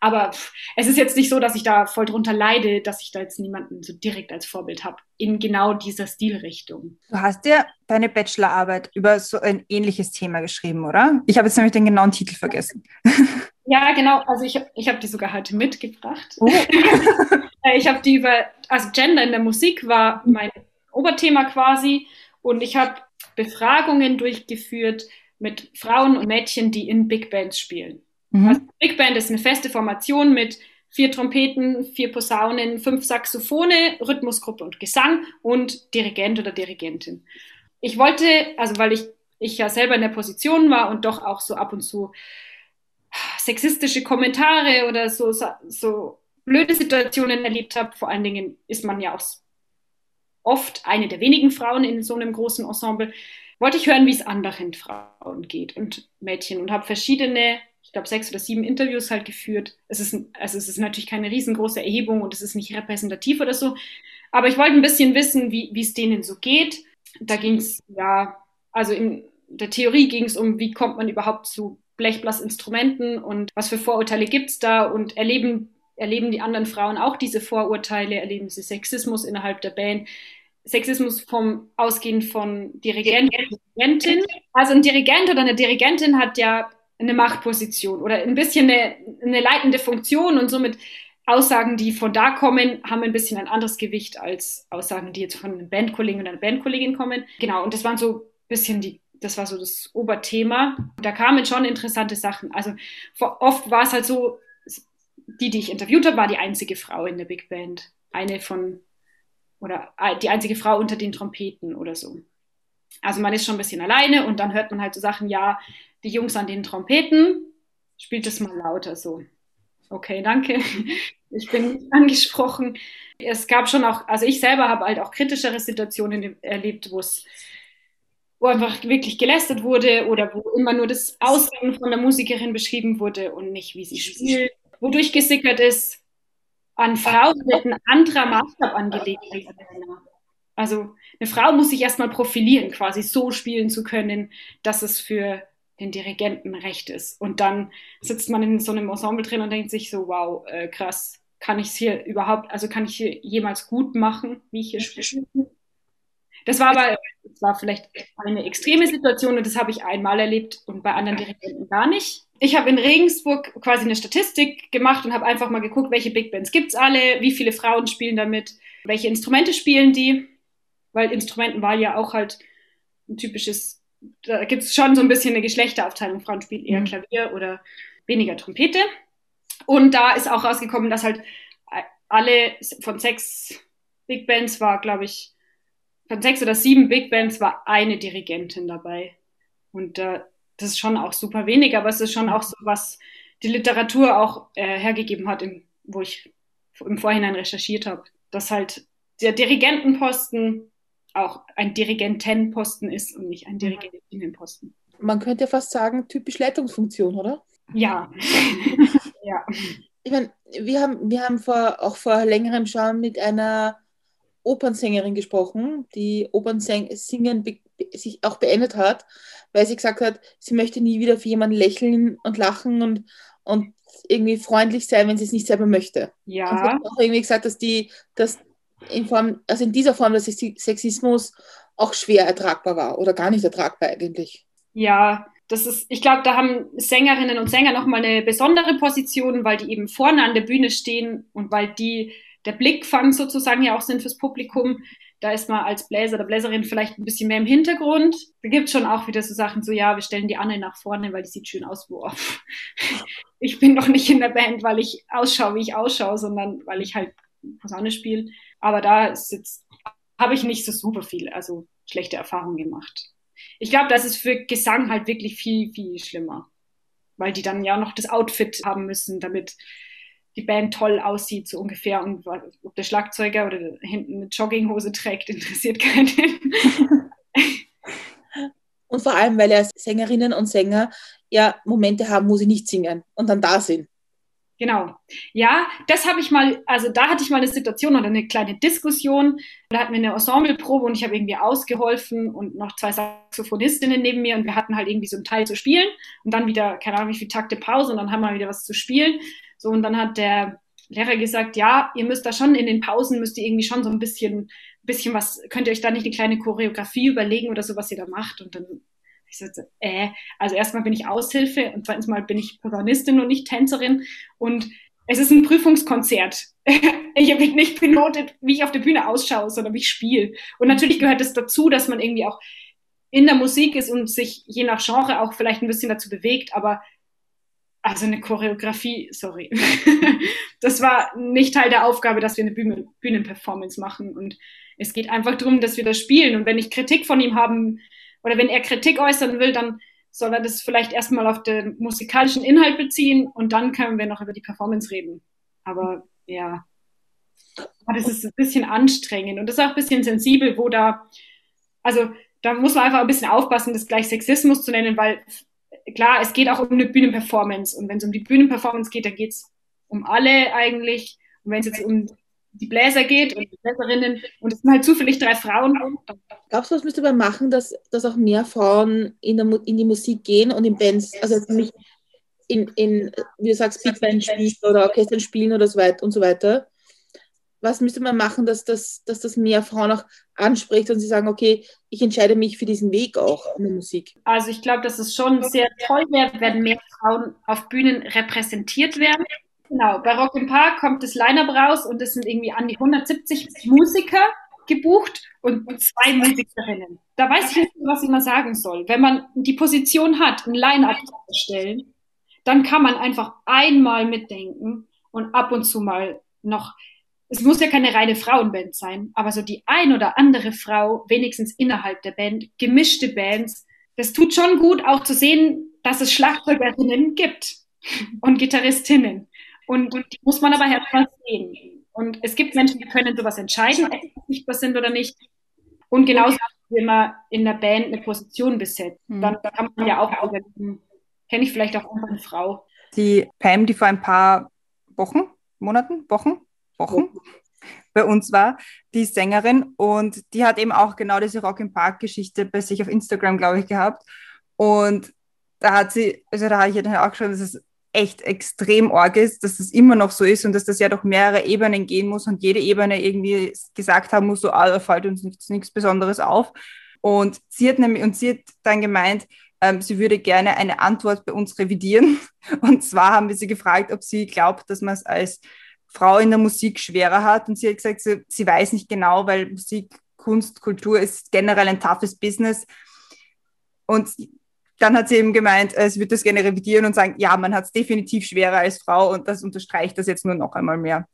aber es ist jetzt nicht so, dass ich da voll drunter leide, dass ich da jetzt niemanden so direkt als Vorbild habe in genau dieser Stilrichtung. Du hast ja deine Bachelorarbeit über so ein ähnliches Thema geschrieben, oder? Ich habe jetzt nämlich den genauen Titel vergessen. Ja, genau. Also ich, ich habe die sogar heute mitgebracht. Oh. ich habe die über, also Gender in der Musik war mein Oberthema quasi. Und ich habe Befragungen durchgeführt mit Frauen und Mädchen, die in Big Bands spielen. Mhm. Also Big Band ist eine feste Formation mit vier Trompeten, vier Posaunen, fünf Saxophone, Rhythmusgruppe und Gesang und Dirigent oder Dirigentin. Ich wollte, also weil ich, ich ja selber in der Position war und doch auch so ab und zu sexistische Kommentare oder so, so blöde Situationen erlebt habe, vor allen Dingen ist man ja auch oft eine der wenigen Frauen in so einem großen Ensemble, wollte ich hören, wie es anderen Frauen geht und Mädchen und habe verschiedene glaube, sechs oder sieben Interviews halt geführt. Es ist, also es ist natürlich keine riesengroße Erhebung und es ist nicht repräsentativ oder so. Aber ich wollte ein bisschen wissen, wie es denen so geht. Da ging es, ja, also in der Theorie ging es um, wie kommt man überhaupt zu Blechblasinstrumenten und was für Vorurteile gibt es da und erleben, erleben die anderen Frauen auch diese Vorurteile, erleben sie Sexismus innerhalb der Band. Sexismus vom Ausgehen von Dirigent, Dirigentin. Also ein Dirigent oder eine Dirigentin hat ja eine Machtposition oder ein bisschen eine, eine leitende Funktion und somit Aussagen, die von da kommen, haben ein bisschen ein anderes Gewicht als Aussagen, die jetzt von einem Bandkollegen oder einer Bandkollegin kommen. Genau, und das waren so ein bisschen die, das war so das Oberthema. Da kamen schon interessante Sachen. Also oft war es halt so, die, die ich interviewt habe, war die einzige Frau in der Big Band. Eine von, oder die einzige Frau unter den Trompeten oder so. Also man ist schon ein bisschen alleine und dann hört man halt so Sachen, ja, die Jungs an den Trompeten, spielt es mal lauter so. Okay, danke. Ich bin angesprochen. Es gab schon auch, also ich selber habe halt auch kritischere Situationen erlebt, wo es wo einfach wirklich gelästert wurde oder wo immer nur das Aussehen von der Musikerin beschrieben wurde und nicht, wie sie spielt. Wodurch gesickert ist, an Frauen wird ein anderer Maßstab angelegt als Männer. Also eine Frau muss sich erstmal profilieren, quasi so spielen zu können, dass es für den Dirigenten recht ist. Und dann sitzt man in so einem Ensemble drin und denkt sich so, wow, äh, krass, kann ich es hier überhaupt, also kann ich hier jemals gut machen, wie ich hier spiele? Das war aber, das war vielleicht eine extreme Situation und das habe ich einmal erlebt und bei anderen Dirigenten gar nicht. Ich habe in Regensburg quasi eine Statistik gemacht und habe einfach mal geguckt, welche Big Bands gibt es alle, wie viele Frauen spielen damit, welche Instrumente spielen die, weil Instrumentenwahl ja auch halt ein typisches da gibt es schon so ein bisschen eine Geschlechteraufteilung. Frauen spielen eher mhm. Klavier oder weniger Trompete. Und da ist auch rausgekommen, dass halt alle von sechs Big Bands war, glaube ich, von sechs oder sieben Big Bands war eine Dirigentin dabei. Und äh, das ist schon auch super wenig, aber es ist schon auch so, was die Literatur auch äh, hergegeben hat, im, wo ich im Vorhinein recherchiert habe, dass halt der Dirigentenposten auch ein Dirigentenposten ist und nicht ein Dirigentinnenposten. Man könnte ja fast sagen, typisch Leitungsfunktion, oder? Ja. ja. Ich meine, wir haben, wir haben vor, auch vor längerem schon mit einer Opernsängerin gesprochen, die Opernsingen sich auch beendet hat, weil sie gesagt hat, sie möchte nie wieder für jemanden lächeln und lachen und, und irgendwie freundlich sein, wenn sie es nicht selber möchte. Ja. Und sie hat auch irgendwie gesagt, dass die, dass in Form, also in dieser Form des Sexismus auch schwer ertragbar war oder gar nicht ertragbar eigentlich. Ja, das ist, ich glaube, da haben Sängerinnen und Sänger nochmal eine besondere Position, weil die eben vorne an der Bühne stehen und weil die der Blickfang sozusagen ja auch sind fürs Publikum. Da ist man als Bläser oder Bläserin vielleicht ein bisschen mehr im Hintergrund. Da gibt es schon auch wieder so Sachen, so ja, wir stellen die Anne nach vorne, weil die sieht schön aus. Boah. Ich bin noch nicht in der Band, weil ich ausschaue, wie ich ausschaue, sondern weil ich halt Posaune spiele. Aber da habe ich nicht so super viel, also schlechte Erfahrungen gemacht. Ich glaube, das ist für Gesang halt wirklich viel, viel schlimmer. Weil die dann ja noch das Outfit haben müssen, damit die Band toll aussieht, so ungefähr. Und ob der Schlagzeuger oder hinten eine Jogginghose trägt, interessiert keinen. und vor allem, weil ja Sängerinnen und Sänger ja Momente haben, wo sie nicht singen und dann da sind. Genau. Ja, das habe ich mal, also da hatte ich mal eine Situation oder eine kleine Diskussion. Da hatten wir eine Ensembleprobe und ich habe irgendwie ausgeholfen und noch zwei Saxophonistinnen neben mir und wir hatten halt irgendwie so einen Teil zu spielen und dann wieder, keine Ahnung, wie viele Takte Pause und dann haben wir wieder was zu spielen. So, und dann hat der Lehrer gesagt, ja, ihr müsst da schon in den Pausen, müsst ihr irgendwie schon so ein bisschen, bisschen was, könnt ihr euch da nicht eine kleine Choreografie überlegen oder so, was ihr da macht? Und dann ich so, äh, also erstmal bin ich Aushilfe und zweitens mal bin ich Posaunistin und nicht Tänzerin und es ist ein Prüfungskonzert. ich habe nicht benotet, wie ich auf der Bühne ausschaue, sondern wie ich spiele. Und natürlich gehört es das dazu, dass man irgendwie auch in der Musik ist und sich je nach Genre auch vielleicht ein bisschen dazu bewegt, aber also eine Choreografie, sorry. das war nicht Teil der Aufgabe, dass wir eine Bühnen Bühnenperformance machen. Und es geht einfach darum, dass wir das spielen. Und wenn ich Kritik von ihm haben oder wenn er Kritik äußern will, dann soll er das vielleicht erstmal auf den musikalischen Inhalt beziehen und dann können wir noch über die Performance reden. Aber ja, das ist ein bisschen anstrengend und das ist auch ein bisschen sensibel, wo da, also da muss man einfach ein bisschen aufpassen, das gleich Sexismus zu nennen, weil klar, es geht auch um eine Bühnenperformance und wenn es um die Bühnenperformance geht, dann geht es um alle eigentlich. Und wenn es jetzt um die Bläser geht und die Bläserinnen und es sind halt zufällig drei Frauen. Glaubst du, was müsste man machen, dass, dass auch mehr Frauen in, der, in die Musik gehen und in Bands, also nicht in, in, wie du sagst, Big Band spielen oder Orchestern spielen oder so weiter und so weiter? Was müsste man machen, dass das, dass das mehr Frauen auch anspricht und sie sagen, okay, ich entscheide mich für diesen Weg auch in der Musik? Also ich glaube, dass es schon sehr toll wäre, wenn mehr Frauen auf Bühnen repräsentiert werden Genau, bei Rock im Park kommt das Line-Up raus und es sind irgendwie an die 170 Musiker gebucht und zwei Musikerinnen. Da weiß ich nicht, was ich mal sagen soll. Wenn man die Position hat, ein Line-Up zu erstellen, dann kann man einfach einmal mitdenken und ab und zu mal noch, es muss ja keine reine Frauenband sein, aber so die ein oder andere Frau, wenigstens innerhalb der Band, gemischte Bands, das tut schon gut, auch zu sehen, dass es Schlagzeugerinnen gibt und Gitarristinnen. Und, und die muss man aber erstmal sehen. Und es gibt Menschen, die können sowas entscheiden, ob sie sichtbar sind oder nicht. Und genauso wie man in der Band eine Position besetzt. Mhm. Dann da kann man ja auch überlegen, kenne ich vielleicht auch eine Frau. Die Pam, die vor ein paar Wochen, Monaten, Wochen, Wochen bei uns war, die Sängerin und die hat eben auch genau diese Rock im Park Geschichte bei sich auf Instagram, glaube ich, gehabt. Und da hat sie, also da habe ich ja dann auch geschrieben, dass es echt extrem arg ist, dass das immer noch so ist und dass das ja durch mehrere Ebenen gehen muss und jede Ebene irgendwie gesagt haben muss, so, ah, da fällt uns nichts, nichts Besonderes auf. Und sie hat nämlich, und sie hat dann gemeint, ähm, sie würde gerne eine Antwort bei uns revidieren. Und zwar haben wir sie gefragt, ob sie glaubt, dass man es als Frau in der Musik schwerer hat. Und sie hat gesagt, sie, sie weiß nicht genau, weil Musik, Kunst, Kultur ist generell ein toughes Business. Und dann hat sie eben gemeint, äh, sie würde das gerne revidieren und sagen, ja, man hat es definitiv schwerer als Frau und das unterstreicht das jetzt nur noch einmal mehr.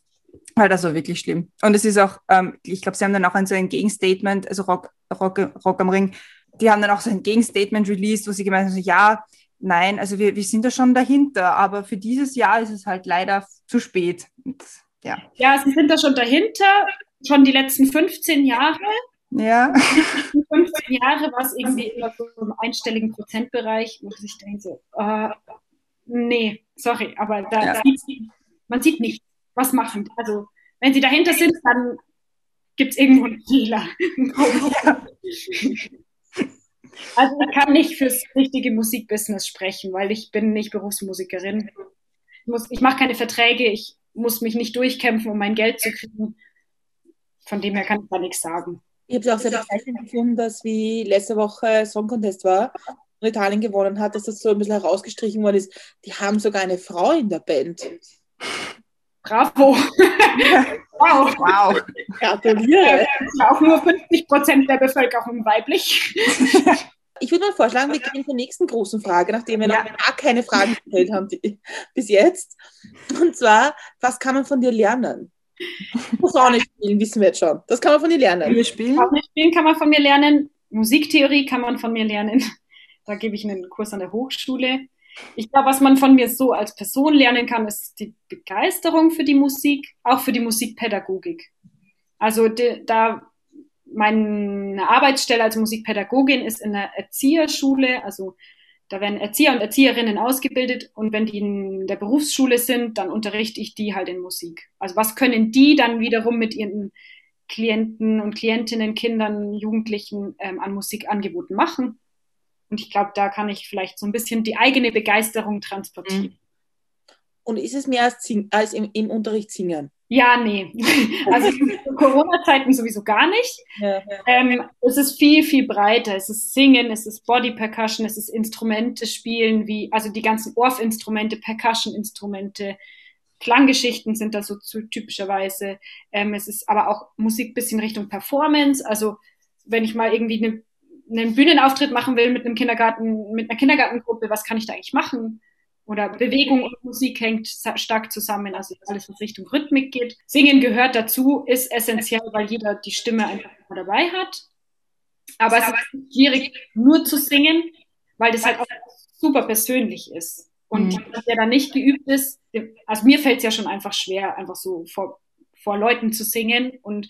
Weil das war wirklich schlimm. Und es ist auch, ähm, ich glaube, sie haben dann auch ein so ein Gegenstatement, also Rock, Rock, Rock am Ring, die haben dann auch so ein Gegenstatement released, wo sie gemeint haben, so, ja, nein, also wir, wir sind da schon dahinter, aber für dieses Jahr ist es halt leider zu spät. Und, ja. ja, sie sind da schon dahinter, schon die letzten 15 Jahre. Ja. Die 15 Jahre war es irgendwie immer so im einstelligen Prozentbereich, wo ich denke so, äh, nee, sorry, aber da, ja. sieht, man sieht nicht, was machen. Also, wenn sie dahinter sind, dann gibt es irgendwo einen Fehler. Ja. Also ich kann nicht fürs richtige Musikbusiness sprechen, weil ich bin nicht Berufsmusikerin. Ich, ich mache keine Verträge, ich muss mich nicht durchkämpfen, um mein Geld zu kriegen. Von dem her kann ich da nichts sagen. Ich habe es auch sehr bezeichnend gefunden, dass wie letzte Woche Song Contest war und Italien gewonnen hat, dass das so ein bisschen herausgestrichen worden ist. Die haben sogar eine Frau in der Band. Bravo! wow! wow. Gratuliere! Auch nur 50 Prozent der Bevölkerung weiblich. Ich würde mal vorschlagen, wir gehen zur nächsten großen Frage, nachdem wir ja. noch gar keine Fragen gestellt haben die, bis jetzt. Und zwar, was kann man von dir lernen? Posaune spielen, wissen wir jetzt schon. Das kann man von dir lernen. Wir spielen? Posaune spielen kann man von mir lernen. Musiktheorie kann man von mir lernen. Da gebe ich einen Kurs an der Hochschule. Ich glaube, was man von mir so als Person lernen kann, ist die Begeisterung für die Musik, auch für die Musikpädagogik. Also die, da meine Arbeitsstelle als Musikpädagogin ist in der Erzieherschule, also da werden Erzieher und Erzieherinnen ausgebildet und wenn die in der Berufsschule sind, dann unterrichte ich die halt in Musik. Also was können die dann wiederum mit ihren Klienten und Klientinnen, Kindern, Jugendlichen ähm, an Musikangeboten machen? Und ich glaube, da kann ich vielleicht so ein bisschen die eigene Begeisterung transportieren. Mhm. Und ist es mehr als, als im, im Unterricht singen? Ja, nee. Also in Corona-Zeiten sowieso gar nicht. Ja, ja. Ähm, es ist viel, viel breiter. Es ist Singen, es ist Body Percussion, es ist Instrumente spielen, wie, also die ganzen Orff-Instrumente, Percussion-Instrumente, Klanggeschichten sind da so zu, typischerweise. Ähm, es ist aber auch Musik bisschen Richtung Performance. Also wenn ich mal irgendwie eine, einen Bühnenauftritt machen will mit einem Kindergarten, mit einer Kindergartengruppe, was kann ich da eigentlich machen? Oder Bewegung und Musik hängt stark zusammen, also alles, was Richtung Rhythmik geht. Singen gehört dazu, ist essentiell, weil jeder die Stimme einfach dabei hat. Aber es ist schwierig, nur zu singen, weil das halt auch super persönlich ist. Und mhm. der da nicht geübt ist, also mir fällt es ja schon einfach schwer, einfach so vor, vor Leuten zu singen. Und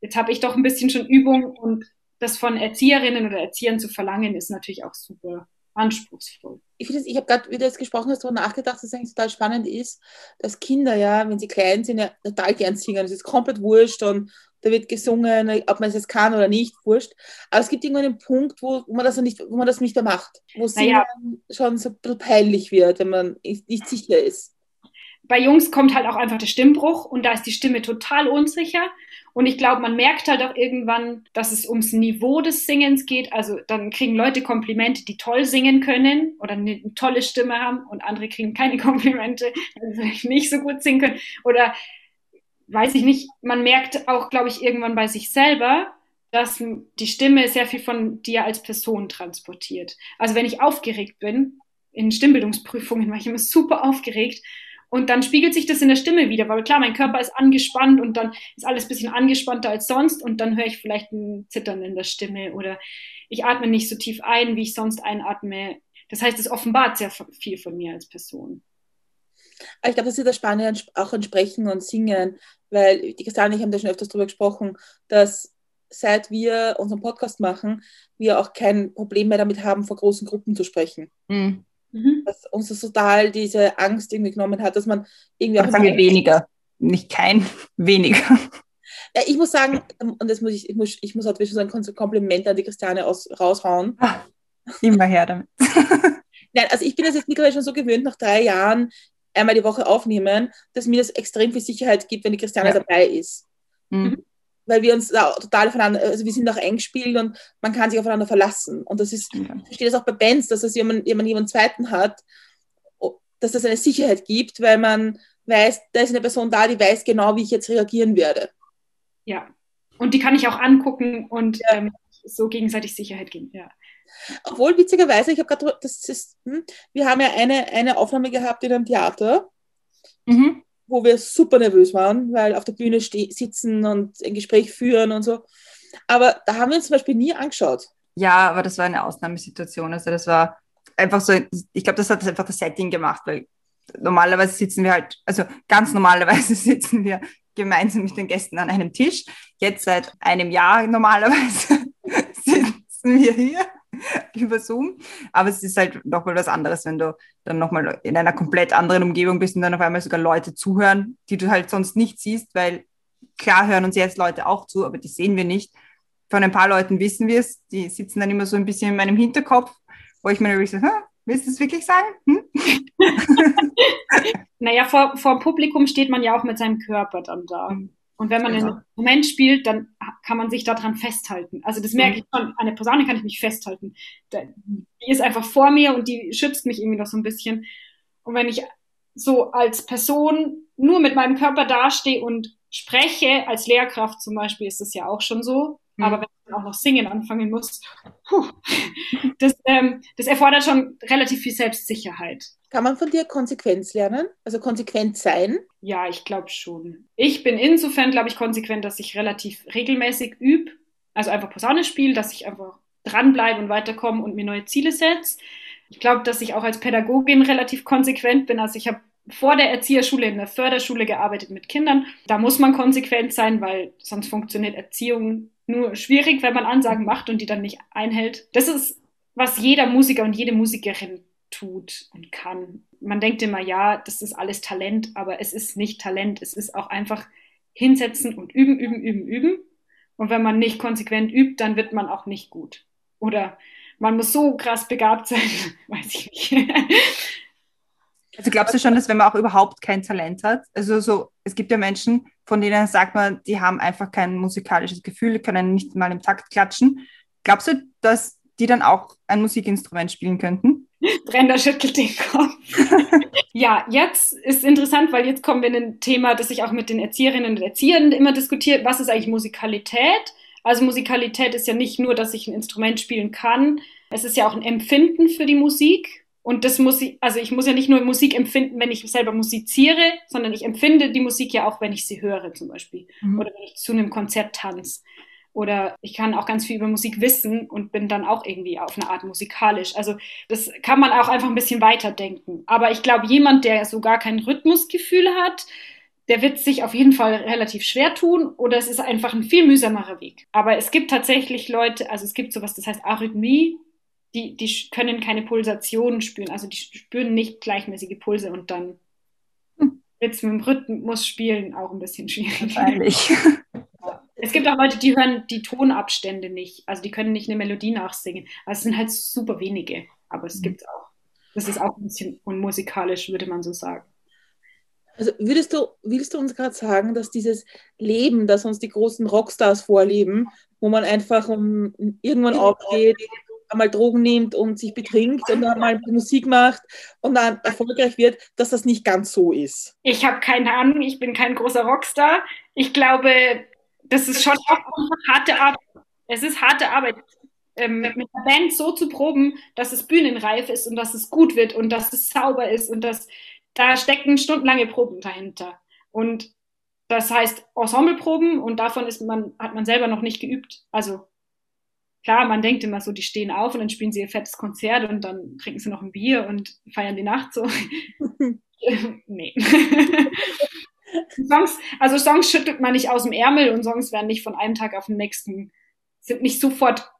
jetzt habe ich doch ein bisschen schon Übung und das von Erzieherinnen oder Erziehern zu verlangen, ist natürlich auch super anspruchsvoll. Ich, ich habe gerade, wie du jetzt gesprochen hast, darüber nachgedacht, dass es eigentlich total spannend ist, dass Kinder ja, wenn sie klein sind, ja total gern singen. Das ist komplett wurscht und da wird gesungen, ob man es jetzt kann oder nicht, wurscht. Aber es gibt irgendwann einen Punkt, wo, wo, man, das nicht, wo man das nicht mehr macht, wo es naja. schon so peinlich wird, wenn man nicht sicher ist bei Jungs kommt halt auch einfach der Stimmbruch und da ist die Stimme total unsicher. Und ich glaube, man merkt halt auch irgendwann, dass es ums Niveau des Singens geht. Also dann kriegen Leute Komplimente, die toll singen können oder eine tolle Stimme haben und andere kriegen keine Komplimente, weil sie vielleicht nicht so gut singen können. Oder weiß ich nicht, man merkt auch, glaube ich, irgendwann bei sich selber, dass die Stimme sehr viel von dir als Person transportiert. Also wenn ich aufgeregt bin, in Stimmbildungsprüfungen war ich immer super aufgeregt und dann spiegelt sich das in der Stimme wieder, weil klar, mein Körper ist angespannt und dann ist alles ein bisschen angespannter als sonst und dann höre ich vielleicht ein Zittern in der Stimme oder ich atme nicht so tief ein, wie ich sonst einatme. Das heißt, es offenbart sehr viel von mir als Person. Ich glaube, das ist das Spannende auch an Sprechen und Singen, weil die Christiane und ich haben da schon öfters darüber gesprochen, dass seit wir unseren Podcast machen, wir auch kein Problem mehr damit haben, vor großen Gruppen zu sprechen. Mhm. Mhm. Dass uns das total diese Angst irgendwie genommen hat, dass man irgendwie auch. Sagen wir weniger, nicht kein, weniger. Ja, ich muss sagen, und das muss ich, ich muss, ich muss halt schon ein Kompliment an die Christiane aus, raushauen. Ach, immer her damit. Nein, also ich bin das jetzt mittlerweile schon so gewöhnt, nach drei Jahren einmal die Woche aufnehmen, dass mir das extrem viel Sicherheit gibt, wenn die Christiane ja. dabei ist. Mhm weil wir uns da total aufeinander, also wir sind auch eingespielt und man kann sich aufeinander verlassen. Und das ist, ja. ich verstehe das auch bei Bands, dass es jemand, jemand jemanden zweiten hat, dass das eine Sicherheit gibt, weil man weiß, da ist eine Person da, die weiß genau, wie ich jetzt reagieren werde. Ja. Und die kann ich auch angucken und ja. ähm, so gegenseitig Sicherheit geben, ja. Obwohl, witzigerweise, ich habe gerade, das ist, hm, wir haben ja eine, eine Aufnahme gehabt in einem Theater. Mhm wo wir super nervös waren, weil auf der Bühne sitzen und ein Gespräch führen und so. Aber da haben wir uns zum Beispiel nie angeschaut. Ja, aber das war eine Ausnahmesituation. Also das war einfach so, ich glaube, das hat einfach das Setting gemacht, weil normalerweise sitzen wir halt, also ganz normalerweise sitzen wir gemeinsam mit den Gästen an einem Tisch. Jetzt seit einem Jahr normalerweise sitzen wir hier über Zoom. Aber es ist halt nochmal was anderes, wenn du dann nochmal in einer komplett anderen Umgebung bist und dann auf einmal sogar Leute zuhören, die du halt sonst nicht siehst, weil klar hören uns jetzt Leute auch zu, aber die sehen wir nicht. Von ein paar Leuten wissen wir es, die sitzen dann immer so ein bisschen in meinem Hinterkopf, wo ich mir natürlich so, willst du es wirklich sagen? Hm? naja, vor, vor Publikum steht man ja auch mit seinem Körper dann da. Mhm. Und wenn man genau. einen Moment spielt, dann kann man sich daran festhalten. Also das merke ich schon, an der Posaune kann ich mich festhalten. Die ist einfach vor mir und die schützt mich irgendwie noch so ein bisschen. Und wenn ich so als Person nur mit meinem Körper dastehe und spreche, als Lehrkraft zum Beispiel, ist das ja auch schon so. Mhm. Aber wenn ich dann auch noch singen anfangen muss, puh, das, ähm, das erfordert schon relativ viel Selbstsicherheit. Kann man von dir Konsequenz lernen? Also konsequent sein? Ja, ich glaube schon. Ich bin insofern, glaube ich, konsequent, dass ich relativ regelmäßig übe, also einfach Posaune spiele, dass ich einfach dranbleibe und weiterkomme und mir neue Ziele setze. Ich glaube, dass ich auch als Pädagogin relativ konsequent bin. Also ich habe vor der Erzieherschule in der Förderschule gearbeitet mit Kindern. Da muss man konsequent sein, weil sonst funktioniert Erziehung nur schwierig, wenn man Ansagen macht und die dann nicht einhält. Das ist, was jeder Musiker und jede Musikerin tut und kann. Man denkt immer, ja, das ist alles Talent, aber es ist nicht Talent. Es ist auch einfach hinsetzen und üben, üben, üben, üben. Und wenn man nicht konsequent übt, dann wird man auch nicht gut. Oder man muss so krass begabt sein, weiß ich nicht. Also glaubst du schon, dass wenn man auch überhaupt kein Talent hat, also so, es gibt ja Menschen, von denen sagt man, die haben einfach kein musikalisches Gefühl, können nicht mal im Takt klatschen. Glaubst du, dass die dann auch ein Musikinstrument spielen könnten? Brenda schüttelt den Kopf. ja, jetzt ist interessant, weil jetzt kommen wir in ein Thema, das ich auch mit den Erzieherinnen und Erziehern immer diskutiert. Was ist eigentlich Musikalität? Also Musikalität ist ja nicht nur, dass ich ein Instrument spielen kann. Es ist ja auch ein Empfinden für die Musik. Und das muss ich, also ich muss ja nicht nur Musik empfinden, wenn ich selber musiziere, sondern ich empfinde die Musik ja auch, wenn ich sie höre zum Beispiel. Mhm. Oder wenn ich zu einem Konzert tanze. Oder ich kann auch ganz viel über Musik wissen und bin dann auch irgendwie auf eine Art musikalisch. Also das kann man auch einfach ein bisschen weiterdenken. Aber ich glaube, jemand, der so gar kein Rhythmusgefühl hat, der wird sich auf jeden Fall relativ schwer tun oder es ist einfach ein viel mühsamerer Weg. Aber es gibt tatsächlich Leute, also es gibt sowas, das heißt Arrhythmie, die, die können keine Pulsationen spüren, also die spüren nicht gleichmäßige Pulse und dann hm. wird es mit dem Rhythmus spielen auch ein bisschen schwierig. Wahrscheinlich. Es gibt auch Leute, die hören die Tonabstände nicht, also die können nicht eine Melodie nachsingen. Also es sind halt super wenige, aber es mhm. gibt auch. Das ist auch ein bisschen unmusikalisch, würde man so sagen. Also würdest du, willst du uns gerade sagen, dass dieses Leben, das uns die großen Rockstars vorleben, wo man einfach um, irgendwann aufgeht, einmal Drogen nimmt und sich betrinkt und dann mal Musik macht und dann erfolgreich wird, dass das nicht ganz so ist. Ich habe keine Ahnung, ich bin kein großer Rockstar. Ich glaube, das ist schon auch harte Arbeit. Es ist harte Arbeit, ähm, mit der Band so zu proben, dass es bühnenreif ist und dass es gut wird und dass es sauber ist und dass da stecken stundenlange Proben dahinter. Und das heißt Ensembleproben und davon ist man, hat man selber noch nicht geübt. Also klar, man denkt immer so, die stehen auf und dann spielen sie ihr fettes Konzert und dann trinken sie noch ein Bier und feiern die Nacht so. nee. Songs, also Songs schüttelt man nicht aus dem Ärmel und Songs werden nicht von einem Tag auf den nächsten, sind nicht sofort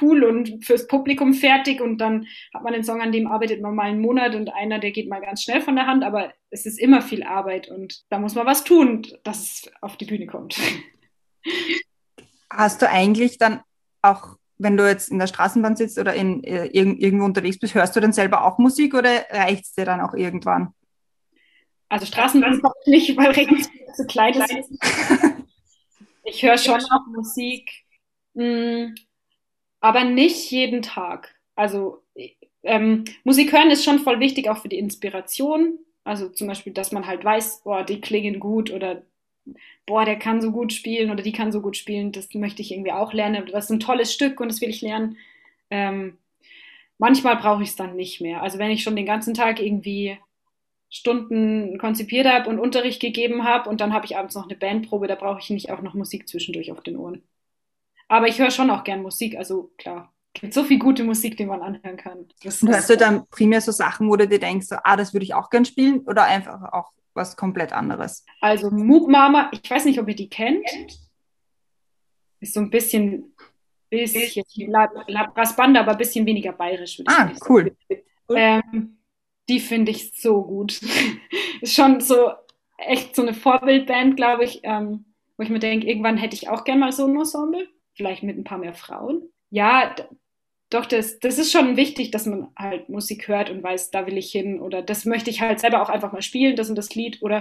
cool und fürs Publikum fertig und dann hat man einen Song, an dem arbeitet man mal einen Monat und einer, der geht mal ganz schnell von der Hand, aber es ist immer viel Arbeit und da muss man was tun, dass es auf die Bühne kommt. Hast du eigentlich dann auch wenn du jetzt in der Straßenbahn sitzt oder in, äh, irgendwo unterwegs bist, hörst du dann selber auch Musik oder reicht es dir dann auch irgendwann? Also Straßenbahn brauche ich nicht, weil Regen zu klein ist. Ich höre schon auch Musik, mh, hm, aber nicht jeden Tag. Also ähm, Musik hören ist schon voll wichtig, auch für die Inspiration. Also zum Beispiel, dass man halt weiß, boah, die klingen gut oder boah, der kann so gut spielen oder die kann so gut spielen, das möchte ich irgendwie auch lernen. Das ist ein tolles Stück und das will ich lernen. Ähm, manchmal brauche ich es dann nicht mehr. Also wenn ich schon den ganzen Tag irgendwie Stunden konzipiert habe und Unterricht gegeben habe und dann habe ich abends noch eine Bandprobe, da brauche ich nicht auch noch Musik zwischendurch auf den Ohren. Aber ich höre schon auch gern Musik, also klar. Es gibt so viel gute Musik, die man anhören kann. Das und hörst du dann primär so Sachen, wo du dir denkst, so, ah, das würde ich auch gern spielen oder einfach auch was komplett anderes? Also Moog Mama, ich weiß nicht, ob ihr die kennt. Ist so ein bisschen, bisschen La, La aber ein bisschen weniger bayerisch. Ah, cool. Ähm, die finde ich so gut. ist schon so echt so eine Vorbildband, glaube ich, ähm, wo ich mir denke, irgendwann hätte ich auch gerne mal so ein Ensemble, vielleicht mit ein paar mehr Frauen. Ja, doch, das, das ist schon wichtig, dass man halt Musik hört und weiß, da will ich hin oder das möchte ich halt selber auch einfach mal spielen, das und das Lied. Oder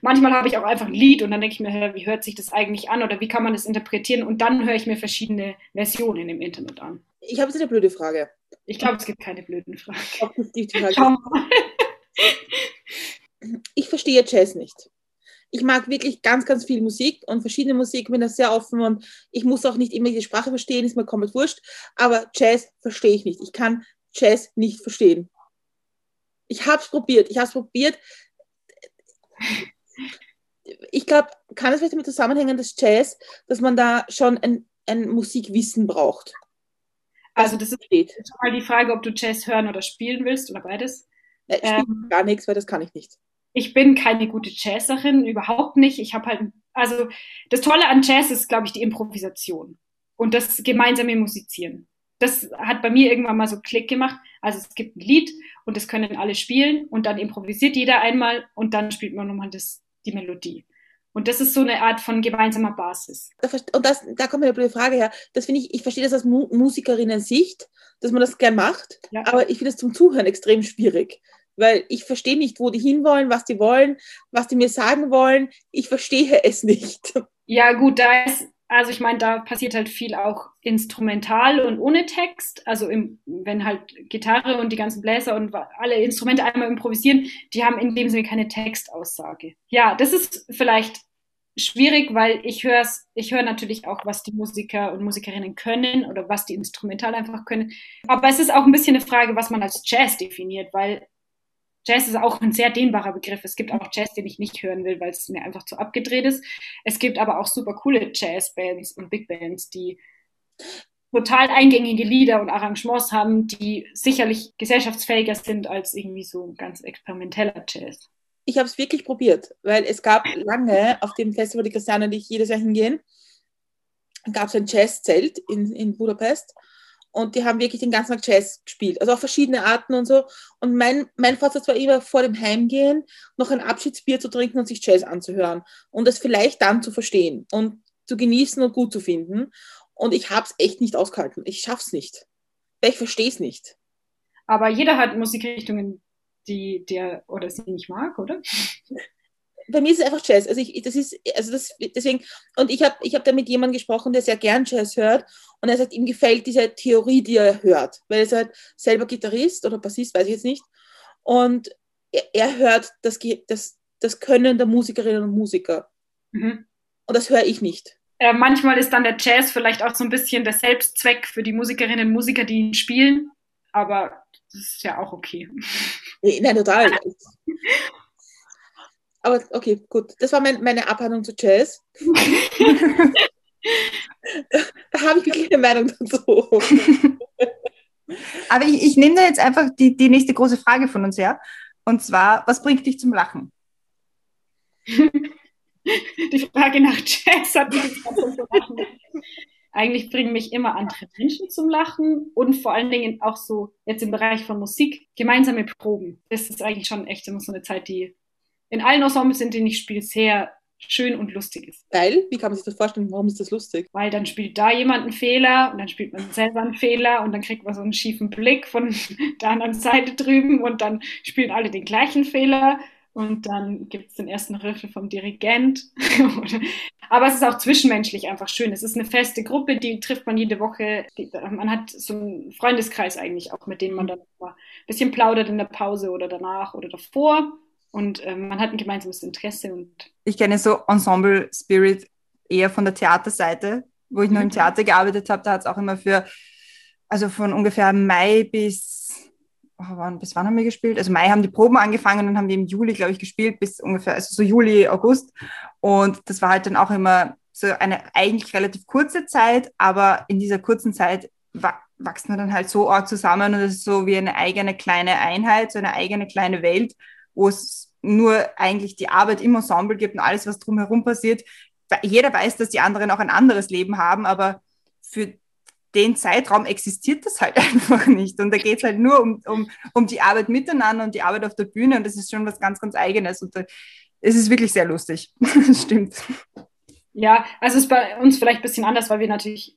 manchmal habe ich auch einfach ein Lied und dann denke ich mir, wie hört sich das eigentlich an oder wie kann man das interpretieren und dann höre ich mir verschiedene Versionen im Internet an. Ich habe jetzt eine blöde Frage. Ich glaube, es gibt keine blöden Fragen. Ich verstehe Jazz nicht ich mag wirklich ganz, ganz viel Musik und verschiedene Musik, bin da sehr offen und ich muss auch nicht immer die Sprache verstehen, ist mir komplett wurscht, aber Jazz verstehe ich nicht. Ich kann Jazz nicht verstehen. Ich habe es probiert, ich habe es probiert. Ich glaube, kann es vielleicht damit zusammenhängen, dass Jazz, dass man da schon ein, ein Musikwissen braucht? Also das ist schon mal die Frage, ob du Jazz hören oder spielen willst oder beides. Äh, ähm, gar nichts, weil das kann ich nicht ich bin keine gute Jazzerin, überhaupt nicht. Ich habe halt, also das Tolle an Jazz ist, glaube ich, die Improvisation. und das gemeinsame Musizieren. Das hat bei mir irgendwann mal so Klick gemacht. Also es gibt ein Lied und das können alle spielen und dann improvisiert jeder einmal und dann spielt man nochmal das, die Melodie. Und das ist so eine Art von gemeinsamer Basis. Und das, da kommt mir die Frage her. Das finde ich, ich verstehe das aus Mu Musikerinnen-Sicht, dass man das gern macht, ja. aber ich finde es zum Zuhören extrem schwierig. Weil ich verstehe nicht, wo die hinwollen, was die wollen, was die mir sagen wollen. Ich verstehe es nicht. Ja, gut, da ist, also ich meine, da passiert halt viel auch instrumental und ohne Text. Also im, wenn halt Gitarre und die ganzen Bläser und alle Instrumente einmal improvisieren, die haben in dem Sinne keine Textaussage. Ja, das ist vielleicht schwierig, weil ich höre ich höre natürlich auch, was die Musiker und Musikerinnen können oder was die instrumental einfach können. Aber es ist auch ein bisschen eine Frage, was man als Jazz definiert, weil Jazz ist auch ein sehr dehnbarer Begriff. Es gibt auch Jazz, den ich nicht hören will, weil es mir einfach zu abgedreht ist. Es gibt aber auch super coole Jazzbands und Big Bands, die total eingängige Lieder und Arrangements haben, die sicherlich gesellschaftsfähiger sind als irgendwie so ganz experimenteller Jazz ich habe es wirklich probiert, weil es gab lange auf dem Festival die Christiane und ich jedes Jahr hingehen, gab es ein Jazzzelt in, in Budapest und die haben wirklich den ganzen Tag Jazz gespielt, also auch verschiedene Arten und so. Und mein, mein Vorsatz war immer vor dem Heimgehen noch ein Abschiedsbier zu trinken und sich Jazz anzuhören und es vielleicht dann zu verstehen und zu genießen und gut zu finden. Und ich habe es echt nicht ausgehalten. Ich schaff's nicht. Ich verstehe es nicht. Aber jeder hat Musikrichtungen, die der oder sie nicht mag, oder? Bei mir ist es einfach Jazz. Also ich, das ist, also das, deswegen, und ich habe ich hab da mit jemandem gesprochen, der sehr gern Jazz hört, und er sagt, ihm gefällt diese Theorie, die er hört, weil er ist halt selber Gitarrist oder Bassist, weiß ich jetzt nicht. Und er, er hört das, das, das Können der Musikerinnen und Musiker. Mhm. Und das höre ich nicht. Äh, manchmal ist dann der Jazz vielleicht auch so ein bisschen der Selbstzweck für die Musikerinnen und Musiker, die ihn spielen. Aber das ist ja auch okay. Nein, total. Aber okay, gut. Das war mein, meine Abhandlung zu Jazz. da habe ich wirklich eine Meinung dazu. Aber ich, ich nehme da jetzt einfach die, die nächste große Frage von uns her. Und zwar, was bringt dich zum Lachen? die Frage nach Jazz hat mich zum Lachen eigentlich bringen mich immer andere Menschen zum Lachen und vor allen Dingen auch so jetzt im Bereich von Musik gemeinsame Proben. Das ist eigentlich schon echt immer so eine Zeit, die in allen Ensembles, in denen ich spiele, sehr schön und lustig ist. Geil? Wie kann man sich das vorstellen? Warum ist das lustig? Weil dann spielt da jemand einen Fehler und dann spielt man selber einen Fehler und dann kriegt man so einen schiefen Blick von der anderen Seite drüben und dann spielen alle den gleichen Fehler und dann gibt es den ersten Riffel vom Dirigent. Aber es ist auch zwischenmenschlich einfach schön. Es ist eine feste Gruppe, die trifft man jede Woche. Man hat so einen Freundeskreis eigentlich auch, mit dem man dann mal ein bisschen plaudert in der Pause oder danach oder davor. Und äh, man hat ein gemeinsames Interesse. Und ich kenne so Ensemble Spirit eher von der Theaterseite, wo ich noch im mhm. Theater gearbeitet habe. Da hat es auch immer für, also von ungefähr Mai bis wann, bis wann haben wir gespielt? Also Mai haben die Proben angefangen und dann haben wir im Juli, glaube ich, gespielt, bis ungefähr, also so Juli, August. Und das war halt dann auch immer so eine eigentlich relativ kurze Zeit, aber in dieser kurzen Zeit wachsen wir dann halt so arg zusammen und es ist so wie eine eigene kleine Einheit, so eine eigene kleine Welt, wo es nur eigentlich die Arbeit im Ensemble gibt und alles, was drumherum passiert. Jeder weiß, dass die anderen auch ein anderes Leben haben, aber für den Zeitraum existiert das halt einfach nicht. Und da geht es halt nur um, um, um die Arbeit miteinander und die Arbeit auf der Bühne. Und das ist schon was ganz, ganz Eigenes. Und da, es ist wirklich sehr lustig. stimmt. Ja, also es ist bei uns vielleicht ein bisschen anders, weil wir natürlich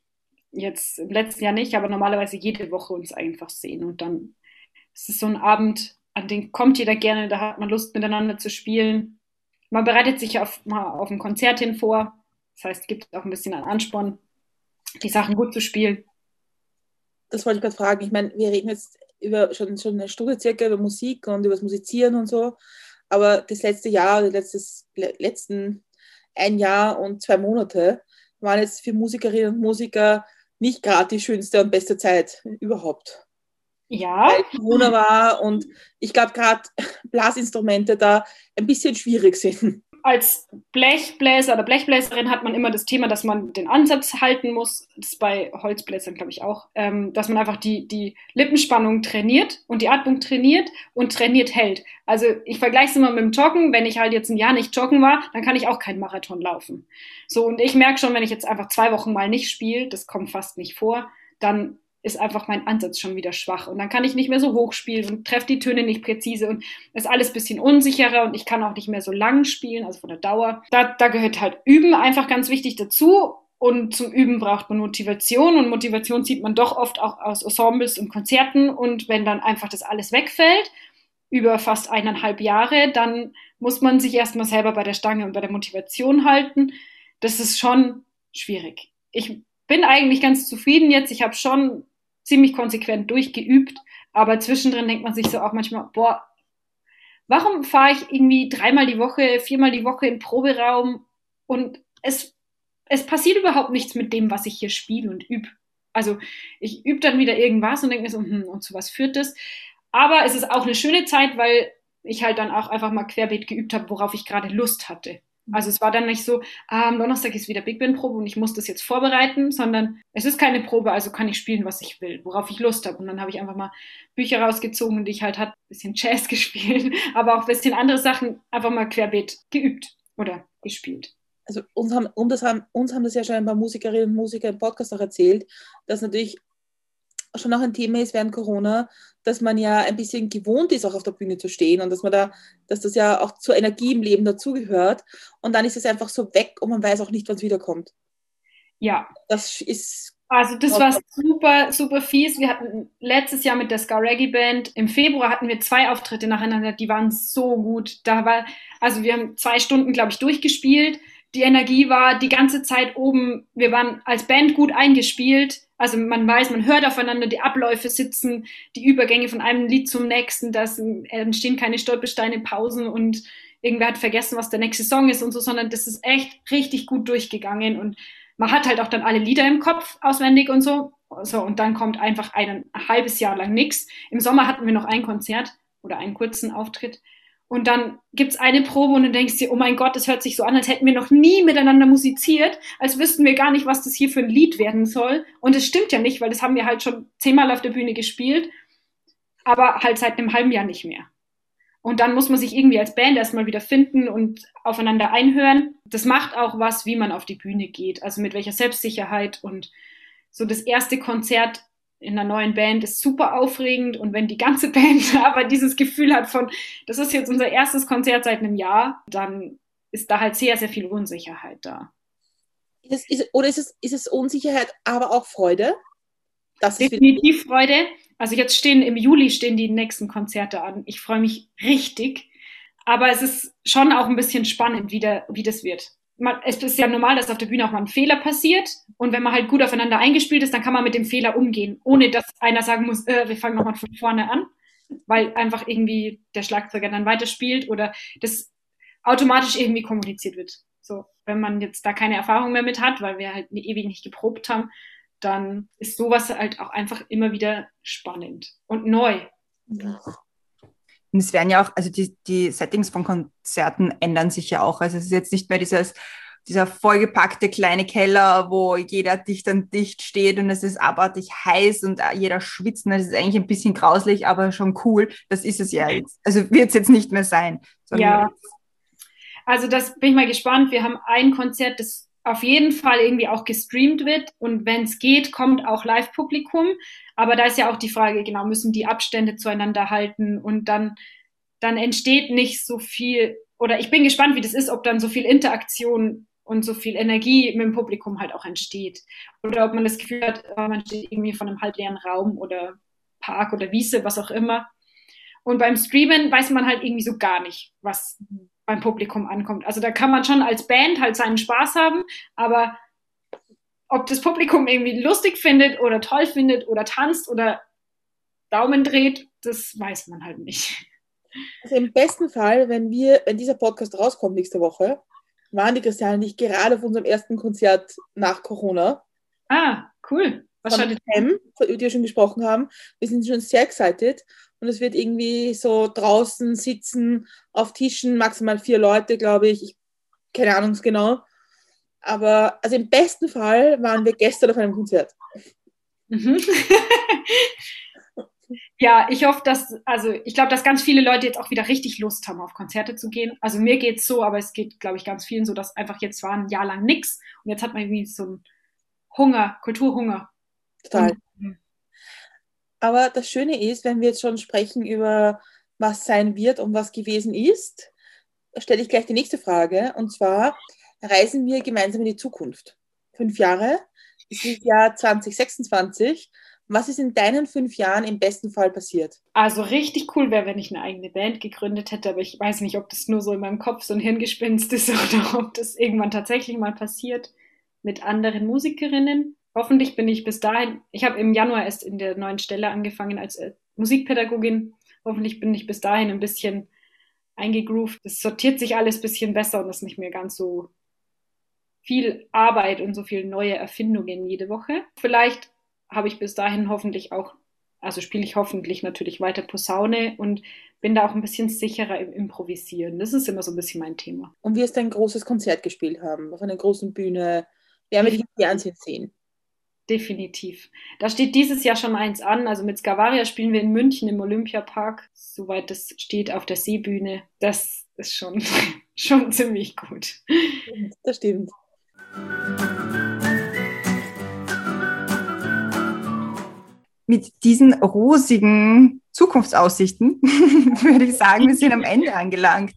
jetzt im letzten Jahr nicht, aber normalerweise jede Woche uns einfach sehen. Und dann ist es so ein Abend, an den kommt jeder gerne, da hat man Lust miteinander zu spielen. Man bereitet sich auf, mal auf ein Konzert hin vor. Das heißt, gibt auch ein bisschen an Ansporn, die Sachen gut zu spielen. Das wollte ich gerade fragen. Ich meine, wir reden jetzt über schon, schon eine Stunde circa über Musik und über das Musizieren und so. Aber das letzte Jahr, das letztes, letzten ein Jahr und zwei Monate waren jetzt für Musikerinnen und Musiker nicht gerade die schönste und beste Zeit überhaupt. Ja. Weil Corona war und ich glaube gerade Blasinstrumente da ein bisschen schwierig sind. Als Blechbläser oder Blechbläserin hat man immer das Thema, dass man den Ansatz halten muss. Das ist bei Holzbläsern, glaube ich, auch. Ähm, dass man einfach die, die Lippenspannung trainiert und die Atmung trainiert und trainiert hält. Also ich vergleiche es immer mit dem Joggen. Wenn ich halt jetzt ein Jahr nicht joggen war, dann kann ich auch keinen Marathon laufen. So, und ich merke schon, wenn ich jetzt einfach zwei Wochen mal nicht spiele, das kommt fast nicht vor, dann ist einfach mein Ansatz schon wieder schwach. Und dann kann ich nicht mehr so hoch spielen und treffe die Töne nicht präzise und ist alles ein bisschen unsicherer und ich kann auch nicht mehr so lang spielen, also von der Dauer. Da, da gehört halt Üben einfach ganz wichtig dazu. Und zum Üben braucht man Motivation und Motivation sieht man doch oft auch aus Ensembles und Konzerten. Und wenn dann einfach das alles wegfällt, über fast eineinhalb Jahre, dann muss man sich erstmal selber bei der Stange und bei der Motivation halten. Das ist schon schwierig. Ich bin eigentlich ganz zufrieden jetzt. Ich habe schon ziemlich konsequent durchgeübt, aber zwischendrin denkt man sich so auch manchmal, boah, warum fahre ich irgendwie dreimal die Woche, viermal die Woche in Proberaum und es, es passiert überhaupt nichts mit dem, was ich hier spiele und übe. Also ich übe dann wieder irgendwas und denke mir so, hm, und zu was führt das? Aber es ist auch eine schöne Zeit, weil ich halt dann auch einfach mal querbeet geübt habe, worauf ich gerade Lust hatte. Also es war dann nicht so, ah, am Donnerstag ist wieder Big Band Probe und ich muss das jetzt vorbereiten, sondern es ist keine Probe, also kann ich spielen, was ich will, worauf ich Lust habe. Und dann habe ich einfach mal Bücher rausgezogen, die ich halt hatte, ein bisschen Jazz gespielt, aber auch ein bisschen andere Sachen einfach mal querbeet geübt oder gespielt. Also uns haben, um das haben, uns haben das ja schon ein paar Musikerinnen und Musiker im Podcast auch erzählt, dass natürlich schon auch ein Thema ist während Corona, dass man ja ein bisschen gewohnt ist, auch auf der Bühne zu stehen und dass man da, dass das ja auch zur Energie im Leben dazugehört. Und dann ist es einfach so weg und man weiß auch nicht, wann es wiederkommt. Ja. Das ist. Also das war super, super fies. Wir hatten letztes Jahr mit der Ska Reggae Band, im Februar hatten wir zwei Auftritte nacheinander, die waren so gut. Da war, also wir haben zwei Stunden, glaube ich, durchgespielt. Die Energie war die ganze Zeit oben. Wir waren als Band gut eingespielt also man weiß, man hört aufeinander, die Abläufe sitzen, die Übergänge von einem Lied zum nächsten, da entstehen keine Stolpersteine, Pausen und irgendwer hat vergessen, was der nächste Song ist und so, sondern das ist echt richtig gut durchgegangen und man hat halt auch dann alle Lieder im Kopf auswendig und so. So, und dann kommt einfach ein, ein halbes Jahr lang nichts. Im Sommer hatten wir noch ein Konzert oder einen kurzen Auftritt. Und dann gibt es eine Probe und du denkst dir, oh mein Gott, das hört sich so an, als hätten wir noch nie miteinander musiziert, als wüssten wir gar nicht, was das hier für ein Lied werden soll. Und es stimmt ja nicht, weil das haben wir halt schon zehnmal auf der Bühne gespielt, aber halt seit einem halben Jahr nicht mehr. Und dann muss man sich irgendwie als Band erstmal wieder finden und aufeinander einhören. Das macht auch was, wie man auf die Bühne geht, also mit welcher Selbstsicherheit und so das erste Konzert in einer neuen Band ist super aufregend und wenn die ganze Band aber dieses Gefühl hat von, das ist jetzt unser erstes Konzert seit einem Jahr, dann ist da halt sehr, sehr viel Unsicherheit da. Ist, ist, oder ist es, ist es Unsicherheit, aber auch Freude? Das Definitiv Freude. Also jetzt stehen im Juli stehen die nächsten Konzerte an. Ich freue mich richtig. Aber es ist schon auch ein bisschen spannend, wie, der, wie das wird man, es ist ja normal, dass auf der Bühne auch mal ein Fehler passiert. Und wenn man halt gut aufeinander eingespielt ist, dann kann man mit dem Fehler umgehen, ohne dass einer sagen muss, äh, wir fangen nochmal von vorne an, weil einfach irgendwie der Schlagzeuger dann weiterspielt oder das automatisch irgendwie kommuniziert wird. So, wenn man jetzt da keine Erfahrung mehr mit hat, weil wir halt ewig nicht geprobt haben, dann ist sowas halt auch einfach immer wieder spannend und neu. Ja. Und es werden ja auch, also die, die Settings von Konzerten ändern sich ja auch. Also es ist jetzt nicht mehr dieses, dieser vollgepackte kleine Keller, wo jeder dicht an dicht steht und es ist abartig heiß und jeder schwitzt. Und das ist eigentlich ein bisschen grauslich, aber schon cool. Das ist es ja jetzt. Also wird es jetzt nicht mehr sein. Ja. Also das bin ich mal gespannt. Wir haben ein Konzert, das auf jeden Fall irgendwie auch gestreamt wird und wenn es geht, kommt auch Live-Publikum. Aber da ist ja auch die Frage, genau, müssen die Abstände zueinander halten und dann, dann entsteht nicht so viel, oder ich bin gespannt, wie das ist, ob dann so viel Interaktion und so viel Energie mit dem Publikum halt auch entsteht. Oder ob man das Gefühl hat, oh, man steht irgendwie von einem halbleeren Raum oder Park oder Wiese, was auch immer. Und beim Streamen weiß man halt irgendwie so gar nicht, was beim Publikum ankommt. Also da kann man schon als Band halt seinen Spaß haben, aber ob das Publikum irgendwie lustig findet oder toll findet oder tanzt oder Daumen dreht, das weiß man halt nicht. Also im besten Fall, wenn wir, wenn dieser Podcast rauskommt nächste Woche, waren die Christiane nicht gerade auf unserem ersten Konzert nach Corona. Ah, cool. Was von Hem, über die wir schon gesprochen haben. Wir sind schon sehr excited und es wird irgendwie so draußen sitzen, auf Tischen, maximal vier Leute, glaube ich. Ich keine Ahnung genau. Aber also im besten Fall waren wir gestern auf einem Konzert. Mhm. ja, ich hoffe, dass, also ich glaube, dass ganz viele Leute jetzt auch wieder richtig Lust haben, auf Konzerte zu gehen. Also mir geht es so, aber es geht, glaube ich, ganz vielen so, dass einfach jetzt war ein Jahr lang nichts und jetzt hat man irgendwie so einen Hunger, Kulturhunger. Total. Und, aber das Schöne ist, wenn wir jetzt schon sprechen über was sein wird und was gewesen ist, stelle ich gleich die nächste Frage. Und zwar reisen wir gemeinsam in die Zukunft. Fünf Jahre, es ist Jahr 2026. Was ist in deinen fünf Jahren im besten Fall passiert? Also richtig cool wäre, wenn ich eine eigene Band gegründet hätte, aber ich weiß nicht, ob das nur so in meinem Kopf so ein Hirngespinst ist oder ob das irgendwann tatsächlich mal passiert mit anderen Musikerinnen. Hoffentlich bin ich bis dahin, ich habe im Januar erst in der neuen Stelle angefangen als äh, Musikpädagogin. Hoffentlich bin ich bis dahin ein bisschen eingegroovt. Es sortiert sich alles ein bisschen besser und ist nicht mehr ganz so viel Arbeit und so viele neue Erfindungen jede Woche. Vielleicht habe ich bis dahin hoffentlich auch, also spiele ich hoffentlich natürlich weiter Posaune und bin da auch ein bisschen sicherer im Improvisieren. Das ist immer so ein bisschen mein Thema. Und wirst ein großes Konzert gespielt haben, auf einer großen Bühne. Werden wir dich im Fernsehen sehen? Definitiv. Da steht dieses Jahr schon eins an. Also mit Skavaria spielen wir in München im Olympiapark, soweit das steht auf der Seebühne. Das ist schon, schon ziemlich gut. Das stimmt. Mit diesen rosigen Zukunftsaussichten würde ich sagen, wir sind am Ende angelangt.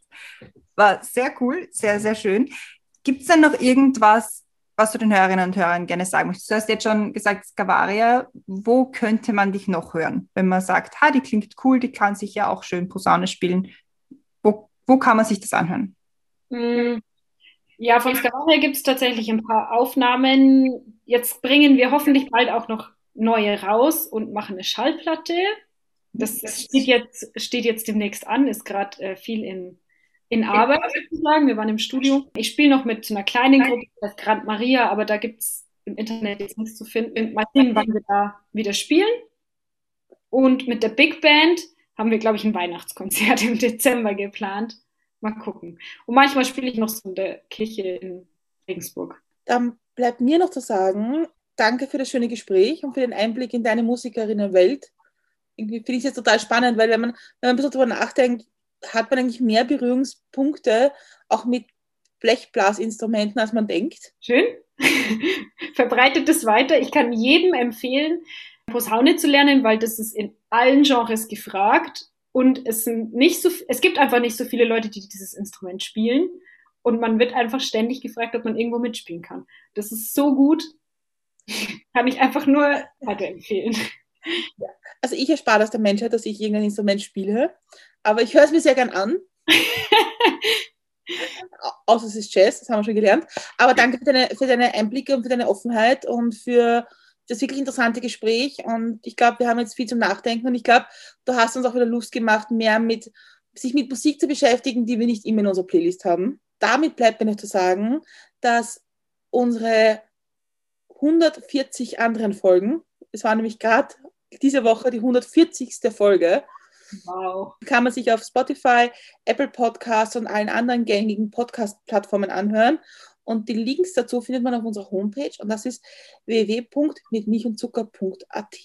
War sehr cool, sehr, sehr schön. Gibt es denn noch irgendwas, was du den Hörerinnen und Hörern gerne sagen möchtest? Du hast jetzt schon gesagt, Skavaria, wo könnte man dich noch hören? Wenn man sagt, ha, die klingt cool, die kann sich ja auch schön Posaune spielen. Wo, wo kann man sich das anhören? Mm, ja, von Skavaria gibt es tatsächlich ein paar Aufnahmen. Jetzt bringen wir hoffentlich bald auch noch neue raus und machen eine Schallplatte. Das steht jetzt, steht jetzt demnächst an, ist gerade äh, viel in, in Arbeit sozusagen. Wir waren im Studio. Ich spiele noch mit einer kleinen Gruppe, das heißt Grand Maria, aber da gibt es im Internet jetzt nichts zu finden. Mal sehen, wann wir da wieder spielen. Und mit der Big Band haben wir, glaube ich, ein Weihnachtskonzert im Dezember geplant. Mal gucken. Und manchmal spiele ich noch so in der Kirche in Regensburg. Dann bleibt mir noch zu sagen, danke für das schöne Gespräch und für den Einblick in deine Musikerinnenwelt. Irgendwie finde ich es jetzt total spannend, weil wenn man, wenn man ein bisschen darüber nachdenkt, hat man eigentlich mehr Berührungspunkte auch mit Blechblasinstrumenten, als man denkt. Schön. Verbreitet es weiter. Ich kann jedem empfehlen, Posaune zu lernen, weil das ist in allen Genres gefragt und es sind nicht so, es gibt einfach nicht so viele Leute, die dieses Instrument spielen. Und man wird einfach ständig gefragt, ob man irgendwo mitspielen kann. Das ist so gut. kann ich einfach nur weiterempfehlen. Also ich erspare das der Menschheit, dass ich irgendein Instrument spiele. Aber ich höre es mir sehr gern an. Außer es ist Jazz, das haben wir schon gelernt. Aber danke für deine, für deine Einblicke und für deine Offenheit und für das wirklich interessante Gespräch und ich glaube, wir haben jetzt viel zum Nachdenken und ich glaube, du hast uns auch wieder Lust gemacht, mehr mit sich mit Musik zu beschäftigen, die wir nicht immer in unserer Playlist haben. Damit bleibt mir noch zu sagen, dass unsere 140 anderen Folgen, es war nämlich gerade diese Woche die 140. Folge, Wow. Kann man sich auf Spotify, Apple Podcasts und allen anderen gängigen Podcast-Plattformen anhören. Und die Links dazu findet man auf unserer Homepage und das ist www.mitmilchundzucker.at.